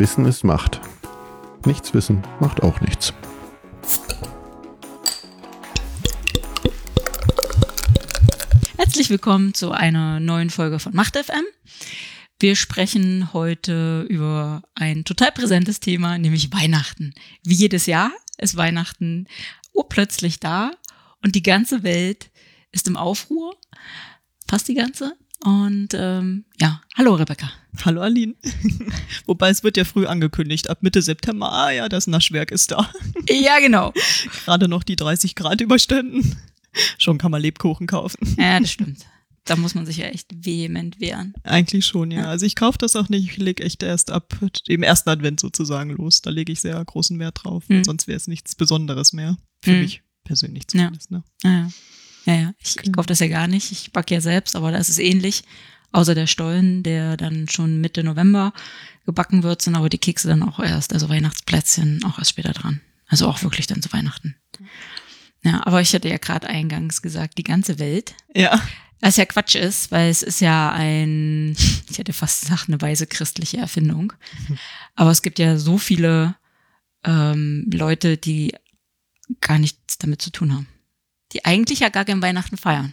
Wissen ist Macht. Nichts wissen macht auch nichts. Herzlich willkommen zu einer neuen Folge von Macht FM. Wir sprechen heute über ein total präsentes Thema, nämlich Weihnachten. Wie jedes Jahr ist Weihnachten urplötzlich da und die ganze Welt ist im Aufruhr. Fast die ganze. Und ähm, ja, hallo Rebecca. Hallo Aline. Wobei es wird ja früh angekündigt, ab Mitte September, ah ja, das Naschwerk ist da. Ja, genau. Gerade noch die 30 Grad überstanden. Schon kann man Lebkuchen kaufen. Ja, das stimmt. Da muss man sich ja echt vehement wehren. Eigentlich schon, ja. Also ich kaufe das auch nicht. Ich lege echt erst ab dem ersten Advent sozusagen los. Da lege ich sehr großen Wert drauf. Hm. Sonst wäre es nichts Besonderes mehr. Für Hm. mich persönlich zumindest. Ne? Ja, ja. ja. Ich, ich Genau. kaufe das ja gar nicht. Ich backe ja selbst, aber da ist es ähnlich. Außer der Stollen, der dann schon Mitte November gebacken wird, sind aber die Kekse dann auch erst, also Weihnachtsplätzchen auch erst später dran. Also auch wirklich dann zu Weihnachten. Ja, aber ich hatte ja gerade eingangs gesagt, die ganze Welt. Ja. Was ja Quatsch ist, weil es ist ja ein, ich hätte fast gesagt, eine weise christliche Erfindung. Aber es gibt ja so viele ähm, Leute, die gar nichts damit zu tun haben. Die eigentlich ja gar kein Weihnachten feiern.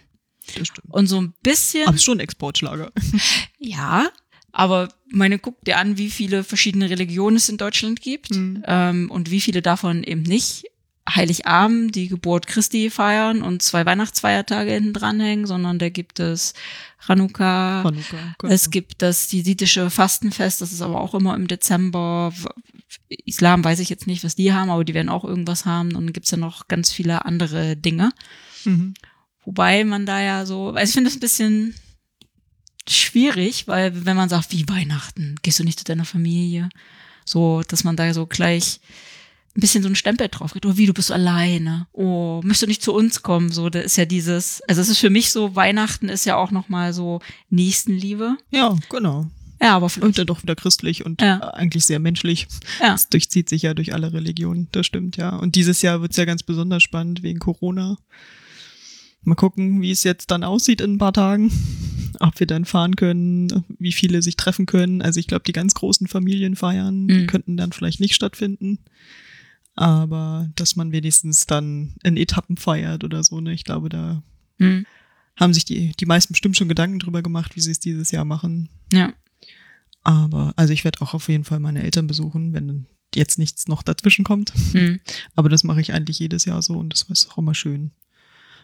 Das stimmt. Und so ein bisschen, Aber schon ein Exportschlager. ja, aber meine, guck dir an, wie viele verschiedene Religionen es in Deutschland gibt Mhm. ähm, und wie viele davon eben nicht Heiligabend, die Geburt Christi feiern und zwei Weihnachtsfeiertage hinten dranhängen, sondern da gibt es Chanukka, Hanukkah, genau. es gibt das jesidische Fastenfest, das ist aber auch immer im Dezember. Islam weiß ich jetzt nicht, was die haben, aber die werden auch irgendwas haben. Und dann gibt's ja noch ganz viele andere Dinge. Mhm. Wobei man da ja so, also ich finde das ein bisschen schwierig, weil wenn man sagt, wie Weihnachten, gehst du nicht zu deiner Familie? So, dass man da so gleich ein bisschen so einen Stempel drauf kriegt. Oh, wie, du bist alleine. Oh, möchtest du nicht zu uns kommen? So, da ist ja dieses, also es ist für mich so, Weihnachten ist ja auch nochmal so Nächstenliebe. Ja, genau. Ja, aber vielleicht. Und dann doch wieder christlich und Ja. äh, eigentlich sehr menschlich. Ja. Das durchzieht sich ja durch alle Religionen, das stimmt, ja. Und dieses Jahr wird's ja ganz besonders spannend wegen Corona. Mal gucken, wie es jetzt dann aussieht in ein paar Tagen. Ob wir dann fahren können, wie viele sich treffen können. Also ich glaube, die ganz großen Familienfeiern die Mhm. könnten dann vielleicht nicht stattfinden. Aber dass man wenigstens dann in Etappen feiert oder so, ne? Ich glaube, da Hm, haben sich die, die meisten bestimmt schon Gedanken drüber gemacht, wie sie es dieses Jahr machen. ja. Aber, also ich werde auch auf jeden Fall meine Eltern besuchen, wenn jetzt nichts noch dazwischen kommt. Hm, Aber das mache ich eigentlich jedes Jahr so und das ist auch immer schön.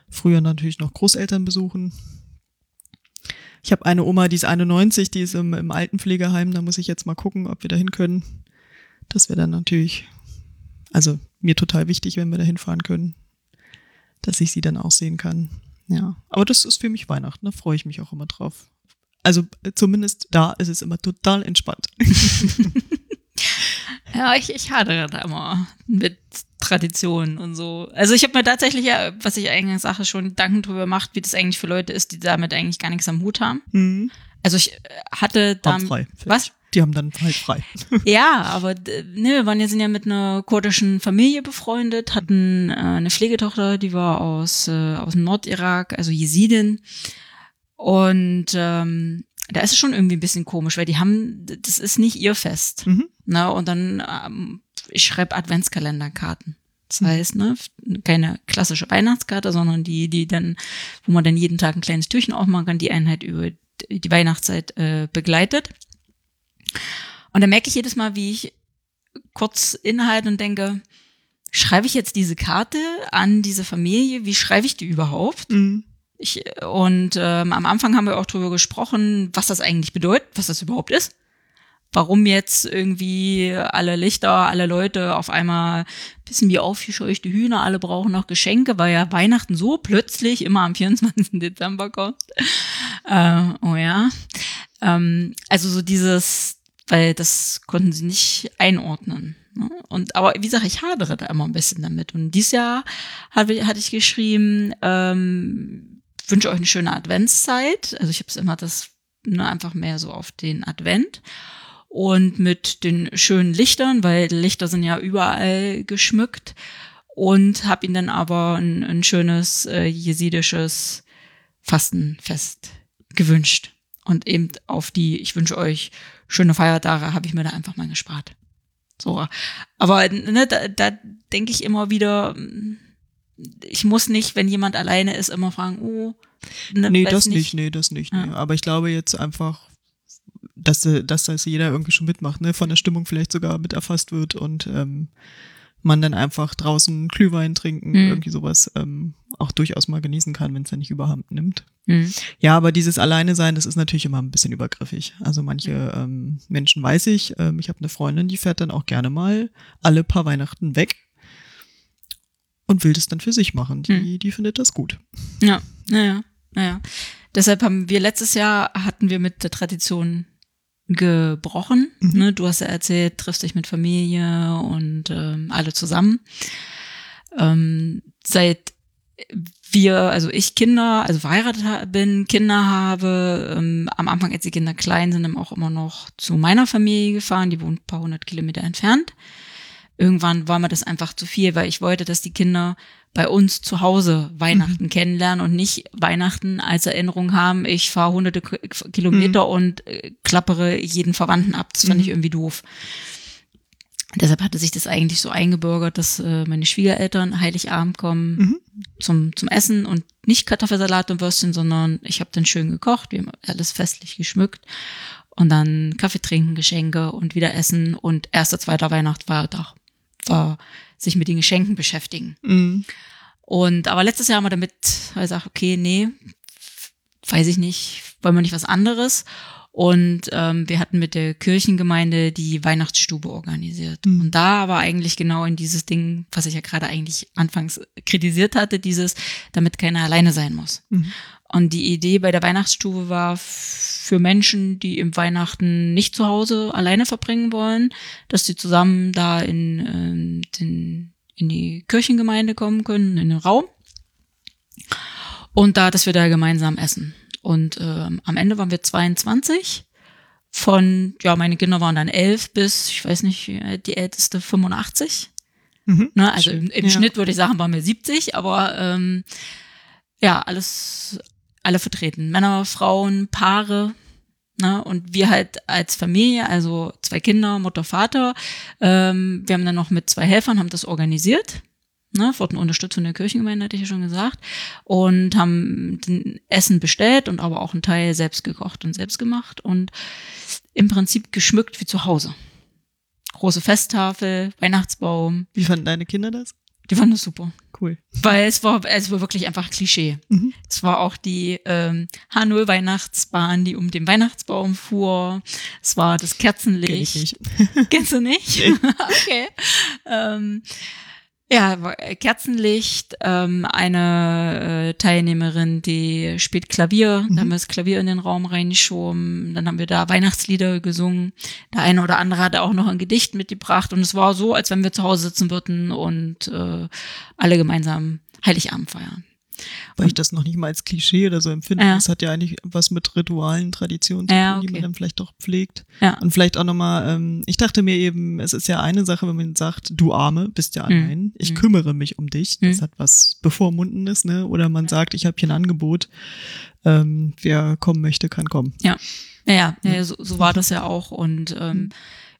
Früher natürlich noch Großeltern besuchen. Ich habe eine Oma, die ist 91, die ist im, im Altenpflegeheim, da muss ich jetzt mal gucken, ob wir da hin können. Das wäre dann natürlich, also mir total wichtig, wenn wir da hinfahren können, dass ich sie dann auch sehen kann. Ja, aber das ist für mich Weihnachten, da freue ich mich auch immer drauf. Also äh, zumindest da ist es immer total entspannt. Ja, ich, ich hadere da immer mit Traditionen und so. Also ich habe mir tatsächlich, ja, was ich eingangs sage, schon Gedanken drüber gemacht, wie das eigentlich für Leute ist, die damit eigentlich gar nichts am Hut haben. Mhm. Also ich äh, hatte da. Haben frei. Was? Die haben dann halt frei. Ja, aber ne, wir waren ja, sind ja mit einer kurdischen Familie befreundet, hatten äh, eine Pflegetochter, die war aus, äh, aus dem Nordirak, also Jesidin. Und ähm, da ist es schon irgendwie ein bisschen komisch, weil die haben, das ist nicht ihr Fest. Mhm. Ne? Und dann, ähm, ich schreibe Adventskalenderkarten. Das Mhm. heißt, ne, keine klassische Weihnachtskarte, sondern die, die dann, wo man dann jeden Tag ein kleines Türchen aufmachen kann, die Einheit über die Weihnachtszeit äh, begleitet. Und da merke ich jedes Mal, wie ich kurz innehalte und denke, schreibe ich jetzt diese Karte an diese Familie? Wie schreibe ich die überhaupt? Mhm. Ich, und ähm, am Anfang haben wir auch drüber gesprochen, was das eigentlich bedeutet, was das überhaupt ist. Warum jetzt irgendwie alle Lichter, alle Leute auf einmal bisschen wie aufgescheuchte Hühner, alle brauchen noch Geschenke, weil ja Weihnachten so plötzlich immer am 24. Dezember kommt. Äh, oh ja. Ähm, also so dieses, weil das konnten sie nicht einordnen. Ne? Und aber wie gesagt, ich hadere da immer ein bisschen damit. Und dieses Jahr hatte, hatte ich geschrieben, ähm, wünsche euch eine schöne Adventszeit. Also ich habe es immer das ne, einfach mehr so auf den Advent und mit den schönen Lichtern, weil die Lichter sind ja überall geschmückt und habe ihnen dann aber ein, ein schönes äh, jesidisches Fastenfest gewünscht. Und eben auf die, ich wünsche euch schöne Feiertage, habe ich mir da einfach mal gespart. So. Aber ne, da, da denke ich immer wieder, ich muss nicht, wenn jemand alleine ist, immer fragen, oh, ne, nee, das nicht. nicht, nee, das nicht. Ja. Nee. Aber ich glaube jetzt einfach, dass, dass das jeder irgendwie schon mitmacht, ne, von der Stimmung vielleicht sogar mit erfasst wird und ähm, man dann einfach draußen Glühwein trinken, mhm. irgendwie sowas ähm, auch durchaus mal genießen kann, wenn es dann nicht überhand nimmt. Mhm. Ja, aber dieses Alleine sein, das ist natürlich immer ein bisschen übergriffig. Also manche ähm, Menschen weiß ich, ähm, ich habe eine Freundin, die fährt dann auch gerne mal alle paar Weihnachten weg und will das dann für sich machen. Die, mhm. die findet das gut. Ja, naja, naja. Deshalb haben wir letztes Jahr hatten wir mit der Tradition gebrochen. Mhm. Ne? Du hast ja erzählt, triffst dich mit Familie und ähm, alle zusammen. Ähm, seit wir, also ich Kinder, also verheiratet bin, Kinder habe, ähm, am Anfang, als die Kinder klein sind, dann auch immer noch zu meiner Familie gefahren, die wohnt ein paar hundert Kilometer entfernt. Irgendwann war mir das einfach zu viel, weil ich wollte, dass die Kinder bei uns zu Hause Weihnachten mhm. kennenlernen und nicht Weihnachten als Erinnerung haben, ich fahre hunderte Kilometer mhm. und äh, klappere jeden Verwandten ab. Das fand mhm. ich irgendwie doof. Deshalb hatte sich das eigentlich so eingebürgert, dass äh, meine Schwiegereltern Heiligabend kommen mhm. zum, zum Essen und nicht Kartoffelsalat und Würstchen, sondern ich habe dann schön gekocht, wir haben alles festlich geschmückt und dann Kaffee trinken, Geschenke und wieder essen und erster, zweiter Weihnachtsfeiertag war sich mit den Geschenken beschäftigen. Mhm. Und aber letztes Jahr haben wir damit gesagt, okay, nee, weiß ich nicht, wollen wir nicht was anderes. Und ähm, wir hatten mit der Kirchengemeinde die Weihnachtsstube organisiert. Mhm. Und da war eigentlich genau in dieses Ding, was ich ja gerade eigentlich anfangs kritisiert hatte, dieses, damit keiner alleine sein muss. Mhm. Und die Idee bei der Weihnachtsstube war für Menschen, die im Weihnachten nicht zu Hause alleine verbringen wollen, dass sie zusammen da in, in, äh, den, in die Kirchengemeinde kommen können, in den Raum. Und da, dass wir da gemeinsam essen. Und ähm, am Ende waren wir 22 von, ja, meine Kinder waren dann elf bis, ich weiß nicht, die älteste 85. Mhm, ne, also im, im ja. Schnitt würde ich sagen, waren wir 70, aber ähm, ja, alles, alle vertreten. Männer, Frauen, Paare. Ne, und wir halt als Familie, also zwei Kinder, Mutter, Vater, ähm, wir haben dann noch mit zwei Helfern, haben das organisiert ne, wurden unterstützt von der Kirchengemeinde, hatte ich ja schon gesagt, und haben den Essen bestellt und aber auch einen Teil selbst gekocht und selbst gemacht und im Prinzip geschmückt wie zu Hause. Große Festtafel, Weihnachtsbaum. Wie fanden deine Kinder das? Die fanden das super. Cool. Weil es war, es war wirklich einfach Klischee. Mhm. Es war auch die ähm, H0 Weihnachtsbahn, die um den Weihnachtsbaum fuhr. Es war das Kerzenlicht. Kenn ich nicht. Kennst du nicht? Okay. Ähm, ja, äh, Kerzenlicht, ähm, eine äh, Teilnehmerin, die spielt Klavier, mhm. da haben wir das Klavier in den Raum reingeschoben, dann haben wir da Weihnachtslieder gesungen, der eine oder andere hatte auch noch ein Gedicht mitgebracht und es war so, als wenn wir zu Hause sitzen würden und äh, alle gemeinsam Heiligabend feiern. Weil ich das noch nicht mal als Klischee oder so empfinde. Ja. Das hat ja eigentlich was mit Ritualen, Traditionen zu tun, ja, okay. die man dann vielleicht doch pflegt. Ja. Und vielleicht auch nochmal, ähm, ich dachte mir eben, es ist ja eine Sache, wenn man sagt, du Arme, bist ja mhm. allein, mhm. ich kümmere mich um dich. Das mhm. hat was Bevormundenes, ne? Oder man sagt, ich habe hier ein Angebot, ähm, wer kommen möchte, kann kommen. Ja. Ja, ja, ja so, so war das ja auch. Und ähm, mhm.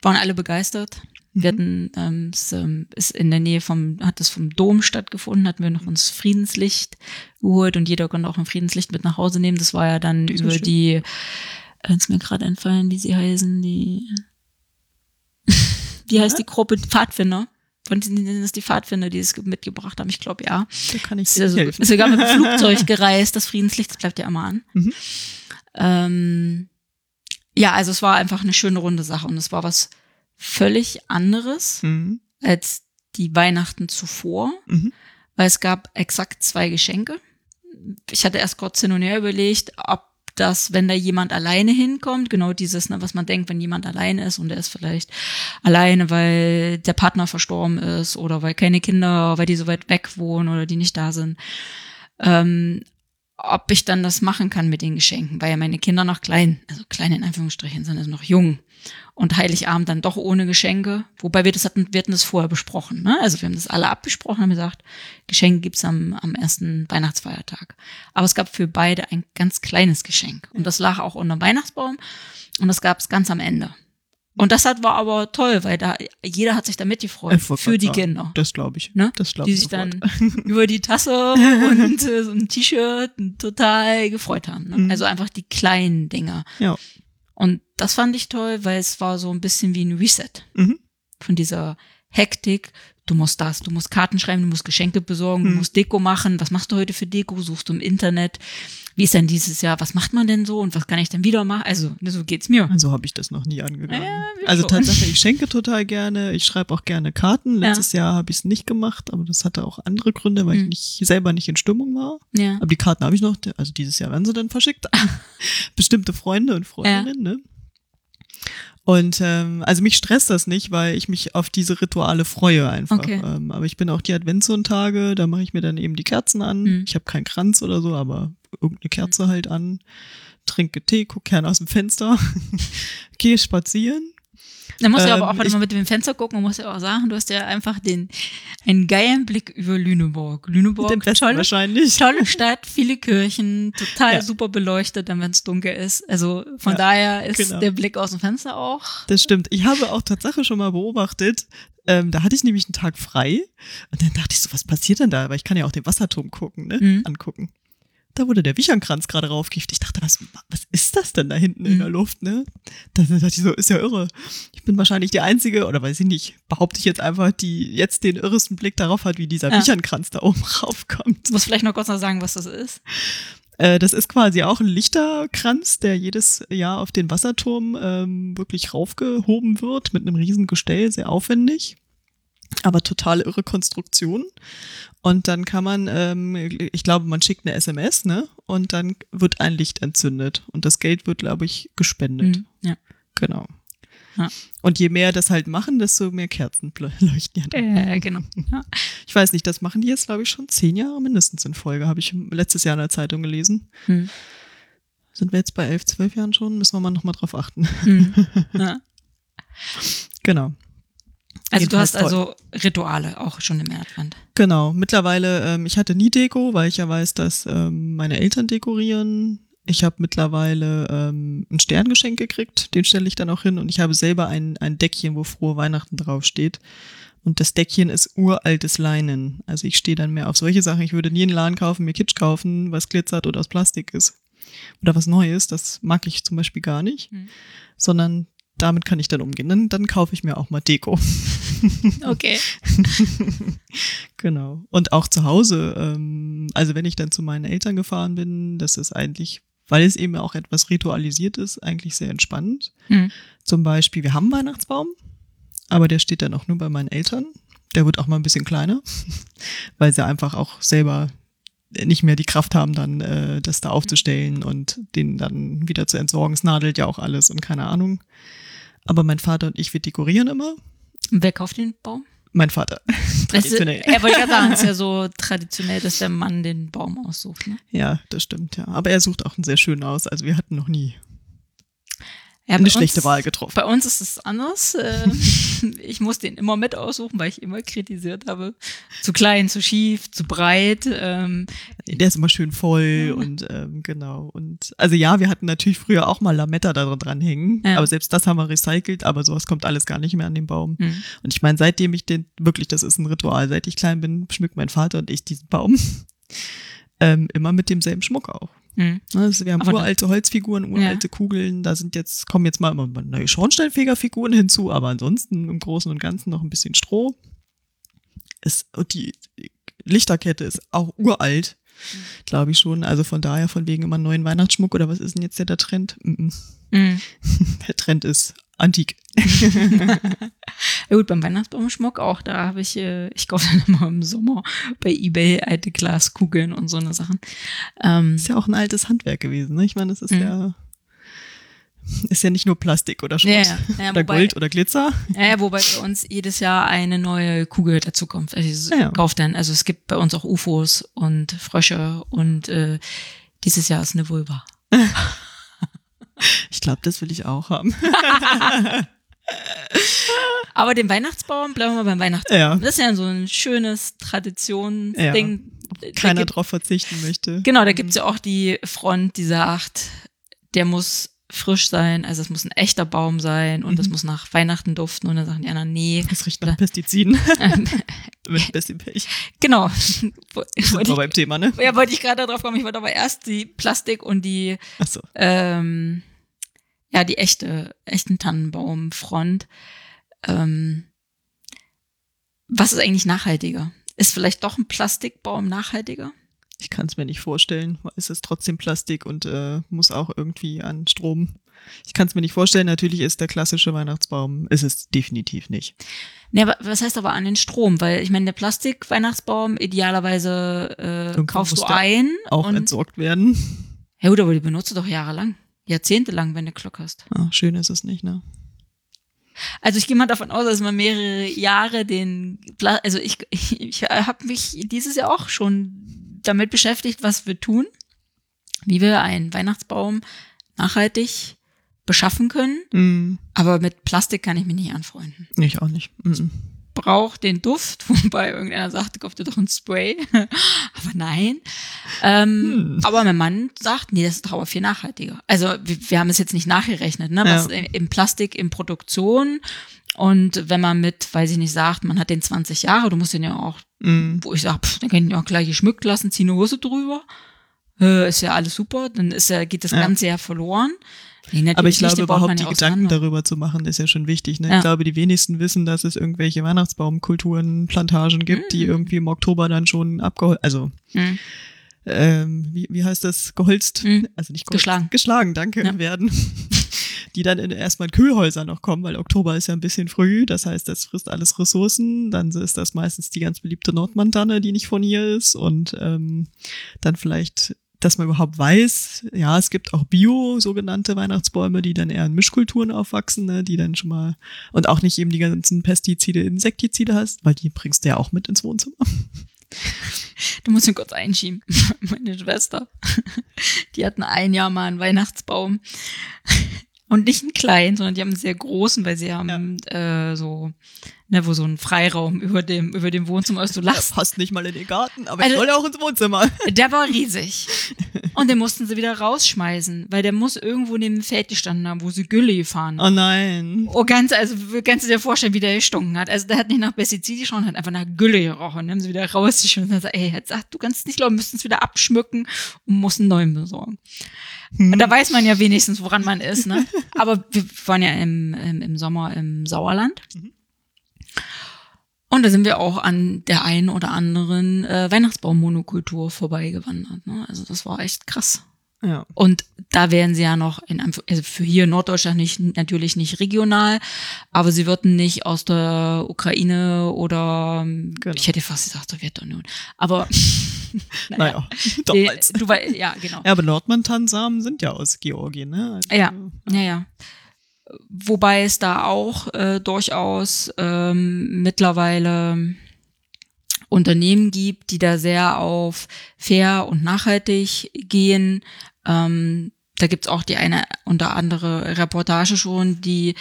waren alle begeistert. Wir hatten, ähm, es ähm, ist in der Nähe vom, hat es vom Dom stattgefunden, hatten wir noch uns Friedenslicht geholt und jeder konnte auch ein Friedenslicht mit nach Hause nehmen. Das war ja dann über schön. die, äh, ist mir gerade entfallen, wie sie heißen, die, wie heißt die Gruppe? Pfadfinder. Von denen sind es die Pfadfinder, die es mitgebracht haben. Ich glaube, ja. Da kann ich ist also, helfen. Ist sogar mit dem Flugzeug gereist. Das Friedenslicht, das bleibt ja immer an. Mhm. Ähm, ja, also es war einfach eine schöne runde Sache und es war was völlig anderes mhm. als die Weihnachten zuvor, mhm. weil es gab exakt zwei Geschenke. Ich hatte erst kurz hin und her überlegt, ob das, wenn da jemand alleine hinkommt, genau dieses, ne, was man denkt, wenn jemand alleine ist und er ist vielleicht alleine, weil der Partner verstorben ist oder weil keine Kinder, weil die so weit weg wohnen oder die nicht da sind, ähm, ob ich dann das machen kann mit den Geschenken, weil ja meine Kinder noch klein, also klein in Anführungsstrichen sind, also noch jung. Und Heiligabend dann doch ohne Geschenke, wobei wir das hatten, wir hatten das vorher besprochen. Ne? Also wir haben das alle abgesprochen, haben gesagt, Geschenke gibt's am, am ersten Weihnachtsfeiertag. Aber es gab für beide ein ganz kleines Geschenk. Und das lag auch unter dem Weihnachtsbaum und das gab's ganz am Ende. Und das hat, war aber toll, weil da jeder hat sich da mitgefreut Ich wollte für die Kinder. Das glaube ich. Ne? Das glaube die ich. sich sofort. dann über die Tasse und äh, so ein T-Shirt total gefreut haben. Ne? Mhm. Also einfach die kleinen Dinger. Ja. Und das fand ich toll, weil es war so ein bisschen wie ein Reset Mhm. von dieser Hektik. Du musst das, du musst Karten schreiben, du musst Geschenke besorgen, du Mhm. musst Deko machen. Was machst du heute für Deko? Suchst du im Internet? Wie ist denn dieses Jahr? Was macht man denn so und was kann ich denn wieder machen? Also, ne, so geht's mir. Also habe ich das noch nie angegangen. Ja, wir also schon. Tatsache, ich schenke total gerne. Ich schreibe auch gerne Karten. Ja. Letztes Jahr habe ich es nicht gemacht, aber das hatte auch andere Gründe, weil Mhm. ich nicht, selber nicht in Stimmung war. Ja. Aber die Karten habe ich noch. Also dieses Jahr werden sie dann verschickt. Bestimmte Freunde und Freundinnen, ne? Und ähm, also mich stresst das nicht, weil ich mich auf diese Rituale freue einfach. Okay. Ähm, aber ich bin auch die Adventssonntage, da mache ich mir dann eben die Kerzen an. Mhm. Ich habe keinen Kranz oder so, aber irgendeine Kerze halt an. Trinke Tee, gucke gerne aus dem Fenster, gehe spazieren. Da muss ja Ähm, aber auch, wenn ich- man mit dem Fenster gucken, muss ja auch sagen, du hast ja einfach den, einen geilen Blick über Lüneburg. Lüneburg, Den tolle, wahrscheinlich. tolle Stadt, viele Kirchen, total Ja. super beleuchtet, dann wenn es dunkel ist. Also von Ja, daher ist genau. der Blick aus dem Fenster auch. Das stimmt. Ich habe auch Tatsache schon mal beobachtet, ähm, da hatte ich nämlich einen Tag frei und dann dachte ich so, was passiert denn da? Weil ich kann ja auch den Wasserturm gucken, ne? Mhm. Angucken. Da wurde der Wichernkranz gerade raufgehieft. Ich dachte, was, was ist das denn da hinten in Mhm. der Luft, ne? Da dachte ich so, ist ja irre. Ich bin wahrscheinlich die Einzige, oder weiß ich nicht, behaupte ich jetzt einfach, die jetzt den irresten Blick darauf hat, wie dieser Ja. Wichernkranz da oben raufkommt. Du musst vielleicht noch kurz noch sagen, was das ist. Äh, das ist quasi auch ein Lichterkranz, der jedes Jahr auf den Wasserturm ähm, wirklich raufgehoben wird mit einem riesen Gestell, sehr aufwendig. Aber total irre Konstruktion. Und dann kann man, ähm, ich glaube, man schickt eine SMS, ne? Und dann wird ein Licht entzündet. Und das Geld wird, glaube ich, gespendet. Mhm. Ja. Genau. Ja. Und je mehr das halt machen, desto mehr Kerzen leuchten ja dann. Äh, genau. Ja. Ich weiß nicht, das machen die jetzt, glaube ich, schon zehn Jahre mindestens in Folge. Habe ich letztes Jahr in der Zeitung gelesen. Hm. Sind wir jetzt bei elf, zwölf Jahren schon? Müssen wir mal nochmal drauf achten. Hm. Ja. Genau. Also du hast also Rituale auch schon im Advent. Genau. Mittlerweile, ähm, ich hatte nie Deko, weil ich ja weiß, dass ähm, meine Eltern dekorieren. Ich habe mittlerweile ähm, ein Sterngeschenk gekriegt, den stelle ich dann auch hin und ich habe selber ein, ein Deckchen, wo frohe Weihnachten draufsteht. Und das Deckchen ist uraltes Leinen. Also ich stehe dann mehr auf solche Sachen. Ich würde nie einen Laden kaufen, mir Kitsch kaufen, was glitzert oder aus Plastik ist. Oder was Neues, das mag ich zum Beispiel gar nicht. Hm. Sondern damit kann ich dann umgehen. Dann, dann kaufe ich mir auch mal Deko. Okay. Genau. Und auch zu Hause, ähm, also wenn ich dann zu meinen Eltern gefahren bin, das ist eigentlich, weil es eben auch etwas ritualisiert ist, eigentlich sehr entspannend. Hm. Zum Beispiel, wir haben einen Weihnachtsbaum, aber der steht dann auch nur bei meinen Eltern. Der wird auch mal ein bisschen kleiner, weil sie einfach auch selber nicht mehr die Kraft haben, dann äh, das da aufzustellen und den dann wieder zu entsorgen. Es nadelt ja auch alles und keine Ahnung. Aber mein Vater und ich, wir dekorieren immer. Wer kauft den Baum? Mein Vater, traditionell. er wollte gerade sagen, es ist ja so traditionell, dass der Mann den Baum aussucht. Ne? Ja, das stimmt, ja. Aber er sucht auch einen sehr schönen aus. Also wir hatten noch nie Ja, eine schlechte uns, Wahl getroffen. Bei uns ist es anders. Äh, ich muss den immer mit aussuchen, weil ich immer kritisiert habe. Zu klein, zu schief, zu breit. Ähm, Der ist immer schön voll und ähm, genau. Und also ja, wir hatten natürlich früher auch mal Lametta da dran hängen, Ja. aber selbst das haben wir recycelt, aber sowas kommt alles gar nicht mehr an den Baum. hm. Und ich meine, seitdem ich den, wirklich, das ist ein Ritual, seit ich klein bin, schmückt mein Vater und ich diesen Baum. Ähm, immer mit demselben Schmuck auch. Hm. Also wir haben Aber uralte Holzfiguren, uralte Kugeln, da sind jetzt, kommen jetzt mal immer neue Schornsteinfegerfiguren hinzu, aber ansonsten im Großen und Ganzen noch ein bisschen Stroh. Es, und die Lichterkette ist auch uralt, glaube ich schon. Also von daher, von wegen immer neuen Weihnachtsschmuck oder was ist denn jetzt der, der Trend? Mm, mm. Hm. Der Trend ist antik. Ja gut, beim Weihnachtsbaumschmuck auch, da habe ich, äh, ich kaufe dann immer im Sommer bei Ebay alte Glaskugeln und so eine Sachen. Ähm, Ist ja auch ein altes Handwerk gewesen, ne? Ich meine, das ist Mhm. ja, ist ja nicht nur Plastik oder Schrott. Ja, ja. Ja, oder wobei- Gold oder Glitzer. Ja, ja, wobei bei uns jedes Jahr eine neue Kugel dazukommt. Also ich Ja, ja. kaufe dann, also es gibt bei uns auch UFOs und Frösche und äh, Dieses Jahr ist eine Vulva. Ich glaube, das will ich auch haben. Aber den Weihnachtsbaum, bleiben wir beim Weihnachtsbaum. Ja. Das ist ja so ein schönes Traditionsding. Da Keiner gibt- drauf verzichten möchte. Genau, da gibt's ja auch die Front, die sagt, der muss frisch sein, also es muss ein echter Baum sein und es muss nach Weihnachten duften und dann sagen die anderen, nee. Das riecht nach Pestiziden. Mit bisschen Pech. genau. Sind wollte wir beim Thema, ne? ja, wollte ich gerade darauf kommen, ich wollte aber erst die Plastik und die, Achso. ähm, ja, die echte, echten Tannenbaumfront. Ähm, was ist eigentlich nachhaltiger? Ist vielleicht doch ein Plastikbaum nachhaltiger? Ich kann es mir nicht vorstellen, weil es ist trotzdem Plastik und äh, muss auch irgendwie an Strom. Ich kann es mir nicht vorstellen. Natürlich ist der klassische Weihnachtsbaum, ist es definitiv nicht. Ne, aber was heißt aber an den Strom? Weil ich meine, der Plastik-Weihnachtsbaum, idealerweise äh, Irgendwann kaufst du ein. Auch und, entsorgt werden. ja gut, aber die benutzt du doch jahrelang. Jahrzehntelang, wenn du Glück hast. Ah, schön ist es nicht, ne? Also ich gehe mal davon aus, dass man mehrere Jahre den, Pla also ich, ich, ich habe mich dieses Jahr auch schon damit beschäftigt, was wir tun, wie wir einen Weihnachtsbaum nachhaltig beschaffen können. Mm, Aber mit Plastik kann ich mich nicht anfreunden. ich auch nicht. Mm braucht den Duft, wobei irgendeiner sagt, kauf dir doch ein Spray. aber nein. Ähm, Hm. Aber mein Mann sagt, nee, das ist doch aber viel nachhaltiger. Also wir, wir haben es jetzt nicht nachgerechnet, ne? Was Ja. im im Plastik in Produktion und wenn man mit, weiß ich nicht, sagt, man hat den 20 Jahre, du musst den ja auch, Mm. wo ich sage, dann kann ich auch gleich geschmückt lassen, zieh eine Hose drüber. Äh, ist ja alles super, dann ist ja, geht das Ja. ganze ja verloren. Nee, Aber ich nicht, glaube, man überhaupt die Gedanken darüber zu machen, ist ja schon wichtig. Ne? Ja. Ich glaube, die wenigsten wissen, dass es irgendwelche Weihnachtsbaumkulturen, Plantagen gibt, die Mhm. irgendwie im Oktober dann schon abgeholzt, also Hm. ähm, wie, wie heißt das, geholzt? Mhm. Also nicht geholzt, Geschlagen. Geschlagen, danke, Ja. werden. Die dann in, erstmal in Kühlhäuser noch kommen, weil Oktober ist ja ein bisschen früh, das heißt, das frisst alles Ressourcen. Dann ist das meistens die ganz beliebte Nordmantanne, die nicht von hier ist. Und ähm, dann vielleicht, dass man überhaupt weiß, ja, es gibt auch Bio, sogenannte Weihnachtsbäume, die dann eher in Mischkulturen aufwachsen, ne, die dann schon mal und auch nicht eben die ganzen Pestizide, Insektizide hast, weil die bringst du ja auch mit ins Wohnzimmer. Du musst ihn kurz einschieben. Meine Schwester, die hatten ein Jahr mal einen Weihnachtsbaum. Und nicht einen kleinen, sondern die haben einen sehr großen, weil sie haben äh, so, ne, wo so ein Freiraum über dem, über dem Wohnzimmer ist. Du lachst. passt nicht mal in den Garten, aber Also- ich wollte auch ins Wohnzimmer. Der war riesig. Und den mussten sie wieder rausschmeißen, weil der muss irgendwo neben dem Feld gestanden haben, wo sie Gülle gefahren haben. Oh nein. Oh, ganz, also kannst du dir vorstellen, wie der gestunken hat. Also der hat nicht nach Pestizid geschaut, hat einfach nach Gülle gerochen. Dann haben sie wieder rausgeschmissen und gesagt, ey, jetzt sagt, du kannst nicht glauben, müssen es wieder abschmücken und mussten einen neuen besorgen. Und da weiß man ja wenigstens, woran man ist, ne? Aber wir waren ja im, im, im Sommer im Sauerland. Und da sind wir auch an der einen oder anderen äh, Weihnachtsbaummonokultur vorbeigewandert. Ne? Also das war echt krass. Ja. Und da wären sie ja noch in einem, also für hier in Norddeutschland nicht, natürlich nicht regional, aber sie würden nicht aus der Ukraine oder Genau. ich hätte fast gesagt Sowjetunion. Aber Naja, die- damals. du weißt, ja, genau. Ja, aber Nordmantansamen sind ja aus Georgien, ne? Also, Ja, ja, ja. Wobei es da auch äh, durchaus ähm, mittlerweile Unternehmen gibt, die da sehr auf fair und nachhaltig gehen. Ähm, da gibt's auch die eine unter andere Reportage schon, die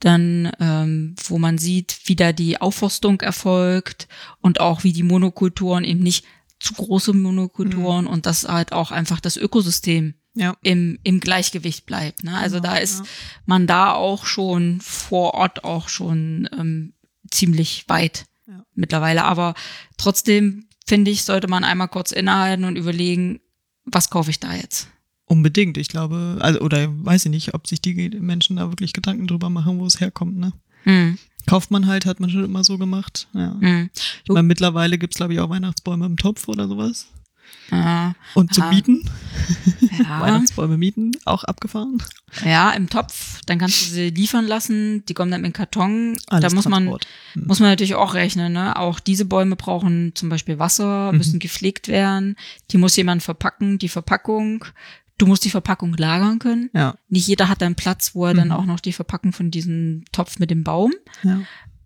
dann, ähm, wo man sieht, wie da die Aufforstung erfolgt und auch wie die Monokulturen eben nicht zu große Monokulturen und dass halt auch einfach das Ökosystem Ja. im, im Gleichgewicht bleibt. Ne? Also Genau, da ist ja. man da auch schon vor Ort auch schon ähm, ziemlich weit Ja. mittlerweile. Aber trotzdem finde ich, sollte man einmal kurz innehalten und überlegen, was kaufe ich da jetzt? Unbedingt, ich glaube, also, oder weiß ich nicht, ob sich die Menschen da wirklich Gedanken drüber machen, wo es herkommt, ne? Hm, Kauft man halt, hat man schon immer so gemacht. Ja. hm, Ich meine, mittlerweile gibt's glaube ich, auch Weihnachtsbäume im Topf oder sowas. ja, Und zum Ah. Mieten. ja, Weihnachtsbäume mieten, auch abgefahren. ja, im Topf, dann kannst du sie liefern lassen, die kommen dann in Karton. Alles da muss man, Transport. Hm. Muss man natürlich auch rechnen, ne? Auch diese Bäume brauchen zum Beispiel Wasser, Mhm. müssen gepflegt werden. Die muss jemand verpacken, die Verpackung. Du musst die Verpackung lagern können. Ja, Nicht jeder hat einen Platz, wo er dann Mhm. auch noch die Verpackung von diesem Topf mit dem Baum. ja.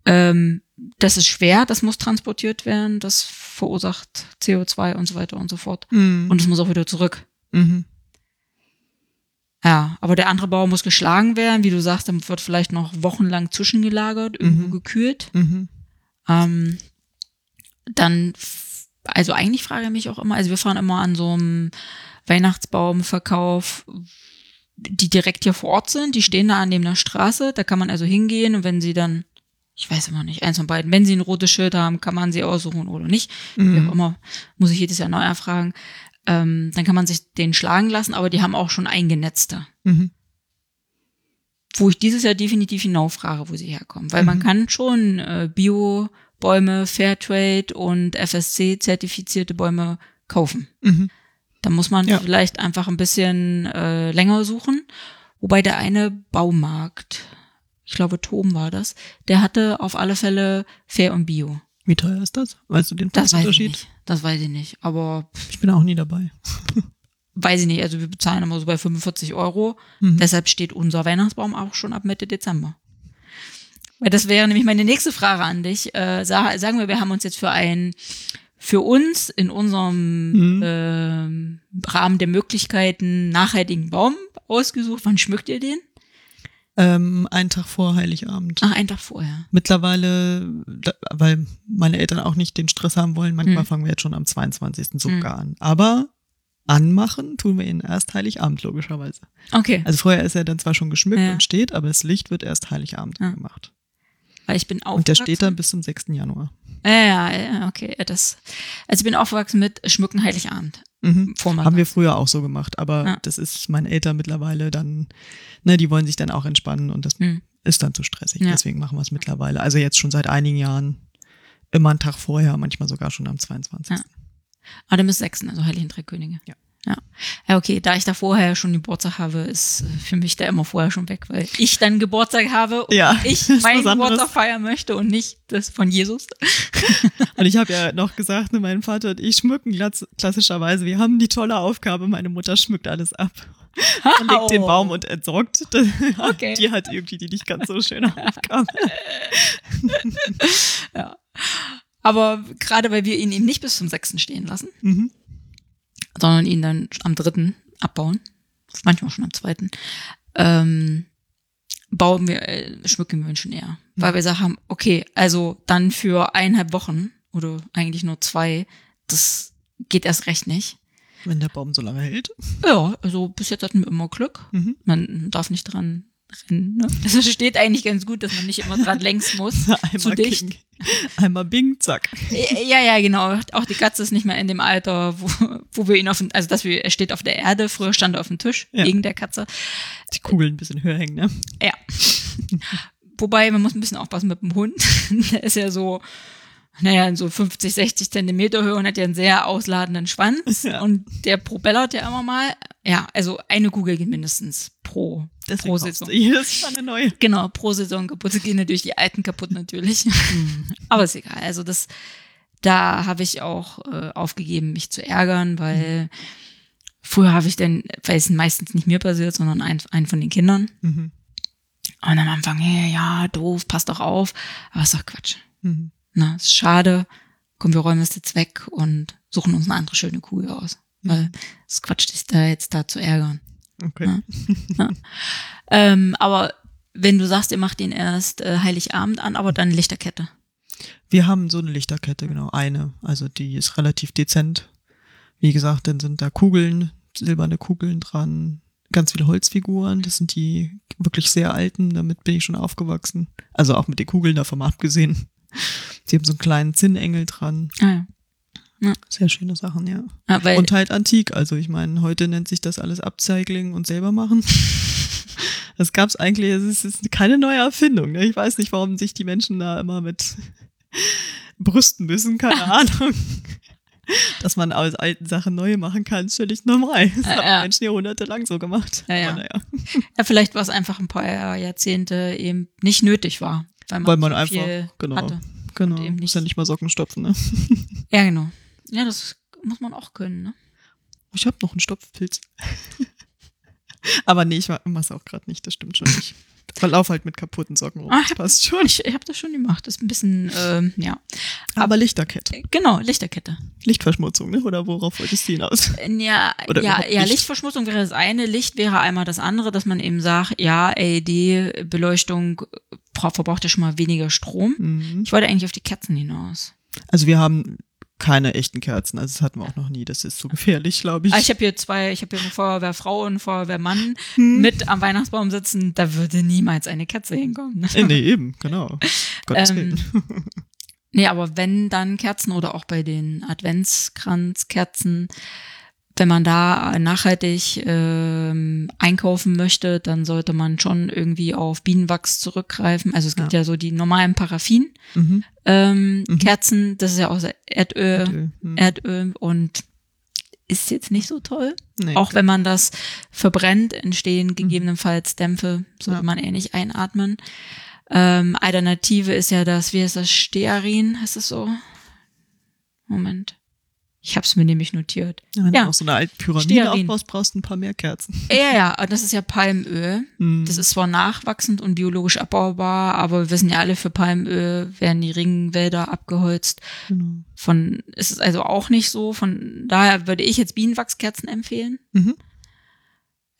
Ähm, das ist schwer, das muss transportiert werden, das verursacht CO2 und so weiter und so fort. Hm. Und es muss auch wieder zurück. Mhm. Ja, aber der andere Baum muss geschlagen werden. Wie du sagst, dann wird vielleicht noch wochenlang zwischengelagert, irgendwo Mhm. gekühlt. Mhm. Ähm, dann, also eigentlich frage ich mich auch immer, also wir fahren immer an so einem Weihnachtsbaumverkauf, die direkt hier vor Ort sind, die stehen da an neben der Straße, da kann man also hingehen und wenn sie dann, ich weiß immer nicht, eins von beiden, wenn sie ein rotes Schild haben, kann man sie aussuchen oder nicht, wie Mhm. auch immer, muss ich jedes Jahr neu erfragen, ähm, dann kann man sich den schlagen lassen, aber die haben auch schon eingenetzte Mhm. wo ich dieses Jahr definitiv hinaufrage, wo sie herkommen. Weil man Mhm. kann schon äh, Bio-Bäume, Fairtrade und FSC-zertifizierte Bäume kaufen. Da muss man Ja. vielleicht einfach ein bisschen äh, länger suchen. Wobei der eine Baumarkt, ich glaube Tom war das, der hatte auf alle Fälle Fair und Bio. Wie teuer ist das? Weißt du den Das weiß ich Preisunterschied? nicht. Das weiß ich nicht. Aber Ich bin auch nie dabei. weiß ich nicht. Also wir bezahlen immer so bei 45 Euro. Mhm. Deshalb steht unser Weihnachtsbaum auch schon ab Mitte Dezember. Weil das wäre nämlich meine nächste Frage an dich. Äh, sa- sagen wir, wir haben uns jetzt für ein, für uns in unserem Mhm. ähm, Rahmen der Möglichkeiten nachhaltigen Baum ausgesucht. Wann schmückt ihr den? Ähm, einen Tag vor Heiligabend. Ach, einen Tag vorher. Mittlerweile, da, weil meine Eltern auch nicht den Stress haben wollen, manchmal Mhm. fangen wir jetzt schon am 22. sogar an. Aber anmachen tun wir ihn erst Heiligabend, logischerweise. Okay. Also vorher ist er dann zwar schon geschmückt Ja. und steht, aber das Licht wird erst Heiligabend Ja. gemacht. Weil ich bin aufgewachsen. Und der steht dann bis zum 6. Januar. Ja, ja, okay. Das, also ich bin aufgewachsen mit Schmücken Heiligabend. Mhm. Haben wir früher auch so gemacht, aber Ja. das ist meinen Eltern mittlerweile dann, ne, die wollen sich dann auch entspannen und das Hm. ist dann zu stressig. Ja. Deswegen machen wir es mittlerweile. Also jetzt schon seit einigen Jahren immer einen Tag vorher, manchmal sogar schon am 22. Ja. Ah, dann bis sechsten, also Heiligen Drei Könige. Ja. Ja. Ja, okay, da ich da vorher schon Geburtstag habe, ist äh, für mich da immer vorher schon weg, weil ich dann Geburtstag habe und Ja, ich meinen. Geburtstag feiern möchte und nicht das von Jesus. Und ich habe ja noch gesagt, ne, mein Vater und ich schmücken klass- klassischerweise. Wir haben die tolle Aufgabe, meine Mutter schmückt alles ab. Und legt den Oh. Baum und entsorgt. Okay. Die hat irgendwie die nicht ganz so schöne Aufgabe. Ja. Aber gerade weil wir ihn eben nicht bis zum sechsten stehen lassen, Mhm. Sondern ihn dann am dritten abbauen, manchmal schon am zweiten, ähm, bauen wir, äh, schmücken wir ihn schon eher. Weil wir sagen, okay, also dann für eineinhalb Wochen oder eigentlich nur zwei, das geht erst recht nicht. Wenn der Baum so lange hält. Ja, also bis jetzt hatten wir immer Glück. Mhm. Man darf nicht dran rennen. Ne? Das steht eigentlich ganz gut, dass man nicht immer dran längst muss. zu Einmal dicht. King. Einmal Bing, zack. Ja, ja, genau. Auch die Katze ist nicht mehr in dem Alter, wo, wo wir ihn auf den, also dass wir, er steht auf der Erde, früher stand er auf dem Tisch, Ja. wegen der Katze. Die Kugeln ein bisschen höher hängen, ne? Ja. Wobei, man muss ein bisschen aufpassen mit dem Hund. Der ist ja so, naja, so 50, 60 Zentimeter Höhe und hat ja einen sehr ausladenden Schwanz. Ja. Und der probellert ja immer mal. Ja, also eine Kugel geht mindestens pro, Deswegen pro Saison. jedes Mal eine neue. Genau, pro Saison kaputt. Sie gehen natürlich die alten kaputt natürlich. Aber ist egal. Also das, da habe ich auch äh, aufgegeben, mich zu ärgern, weil früher habe ich dann, weil es meistens nicht mir passiert, sondern ein, einen von den Kindern. Mhm. Und am Anfang, hey, ja, doof, passt doch auf. Aber ist doch Quatsch. Mhm. Na, ist schade. Komm, wir räumen es jetzt weg und suchen uns eine andere schöne Kugel aus. Weil es Quatsch, dich da jetzt da zu ärgern. Okay. Ja. Ähm, aber wenn du sagst, ihr macht ihn erst äh, Heiligabend an, aber dann Lichterkette. Wir haben so eine Lichterkette, genau, eine. Also die ist relativ dezent. Wie gesagt, dann sind da Kugeln, silberne Kugeln dran, ganz viele Holzfiguren. Das sind die wirklich sehr alten, damit bin ich schon aufgewachsen. Also auch mit den Kugeln davon abgesehen. Sie haben so einen kleinen Zinnengel dran. Ah, ja. Sehr schöne Sachen, ja. Ja, weil, Und halt antik. Also ich meine, heute nennt sich das alles Upcycling und selber machen. Das gab's eigentlich, es ist keine neue Erfindung. Ne? Ich weiß nicht, warum sich die Menschen da immer mit brüsten müssen, keine Ahnung. Dass man aus alten Sachen neue machen kann, ist völlig normal. Das Ja, haben ja. Menschen jahrhundertelang so gemacht. Ja, ja. Naja. ja, vielleicht war es einfach ein paar Jahrzehnte eben nicht nötig war. Weil man, Weil man so einfach, genau, hatte. genau, muss ja nicht mal Socken stopfen. Ne? Ja, genau. Ja, das muss man auch können, ne? Ich habe noch einen Stopfpilz. Aber nee, ich mach's auch gerade nicht, das stimmt schon nicht. Aber lauf halt mit kaputten Socken rum. Ah, Das passt schon. Ich, ich habe das schon gemacht. Das ist ein bisschen, ähm, ja. Aber Lichterkette. Genau, Lichterkette. Lichtverschmutzung, ne? Oder worauf wolltest du hinaus? Ja, Oder ja, ja, nicht. Lichtverschmutzung wäre das eine, Licht wäre einmal das andere, dass man eben sagt, ja, LED-Beleuchtung bra- verbraucht ja schon mal weniger Strom. Mhm. Ich wollte eigentlich auf die Kerzen hinaus. Also wir haben keine echten Kerzen, also das hatten wir auch noch nie. Das ist so gefährlich, glaube ich. Ah, ich habe hier zwei, ich habe hier eine Feuerwehrfrau und einen Feuerwehrmann Hm. mit am Weihnachtsbaum sitzen, da würde niemals eine Kerze hinkommen. Ne? Nee, eben, genau. Gottes Ähm, Willen. Nee, aber wenn dann Kerzen oder auch bei den Adventskranzkerzen, wenn man da nachhaltig ähm, einkaufen möchte, dann sollte man schon irgendwie auf Bienenwachs zurückgreifen. Also es gibt ja, so die normalen Paraffin Mhm. ähm, Mhm. Kerzen, das ist ja aus Erdöl, Erdöl, hm. Erdöl und ist jetzt nicht so toll. Nee. Auch wenn man das verbrennt, entstehen gegebenenfalls Dämpfe, sollte Ja. man eher nicht einatmen. Ähm, Alternative ist ja das, wie heißt das, Stearin, heißt es so? Moment. Ich habe es mir nämlich notiert. Ja, wenn ja. du auch so eine alte Pyramide Stearin. aufbaust, brauchst du ein paar mehr Kerzen. Ja, ja, das ist ja Palmöl. Mhm. Das ist zwar nachwachsend und biologisch abbaubar, aber wir wissen ja alle, für Palmöl werden die Ringwälder abgeholzt. Genau. Von ist es also auch nicht so. Von daher würde ich jetzt Bienenwachskerzen empfehlen. Mhm.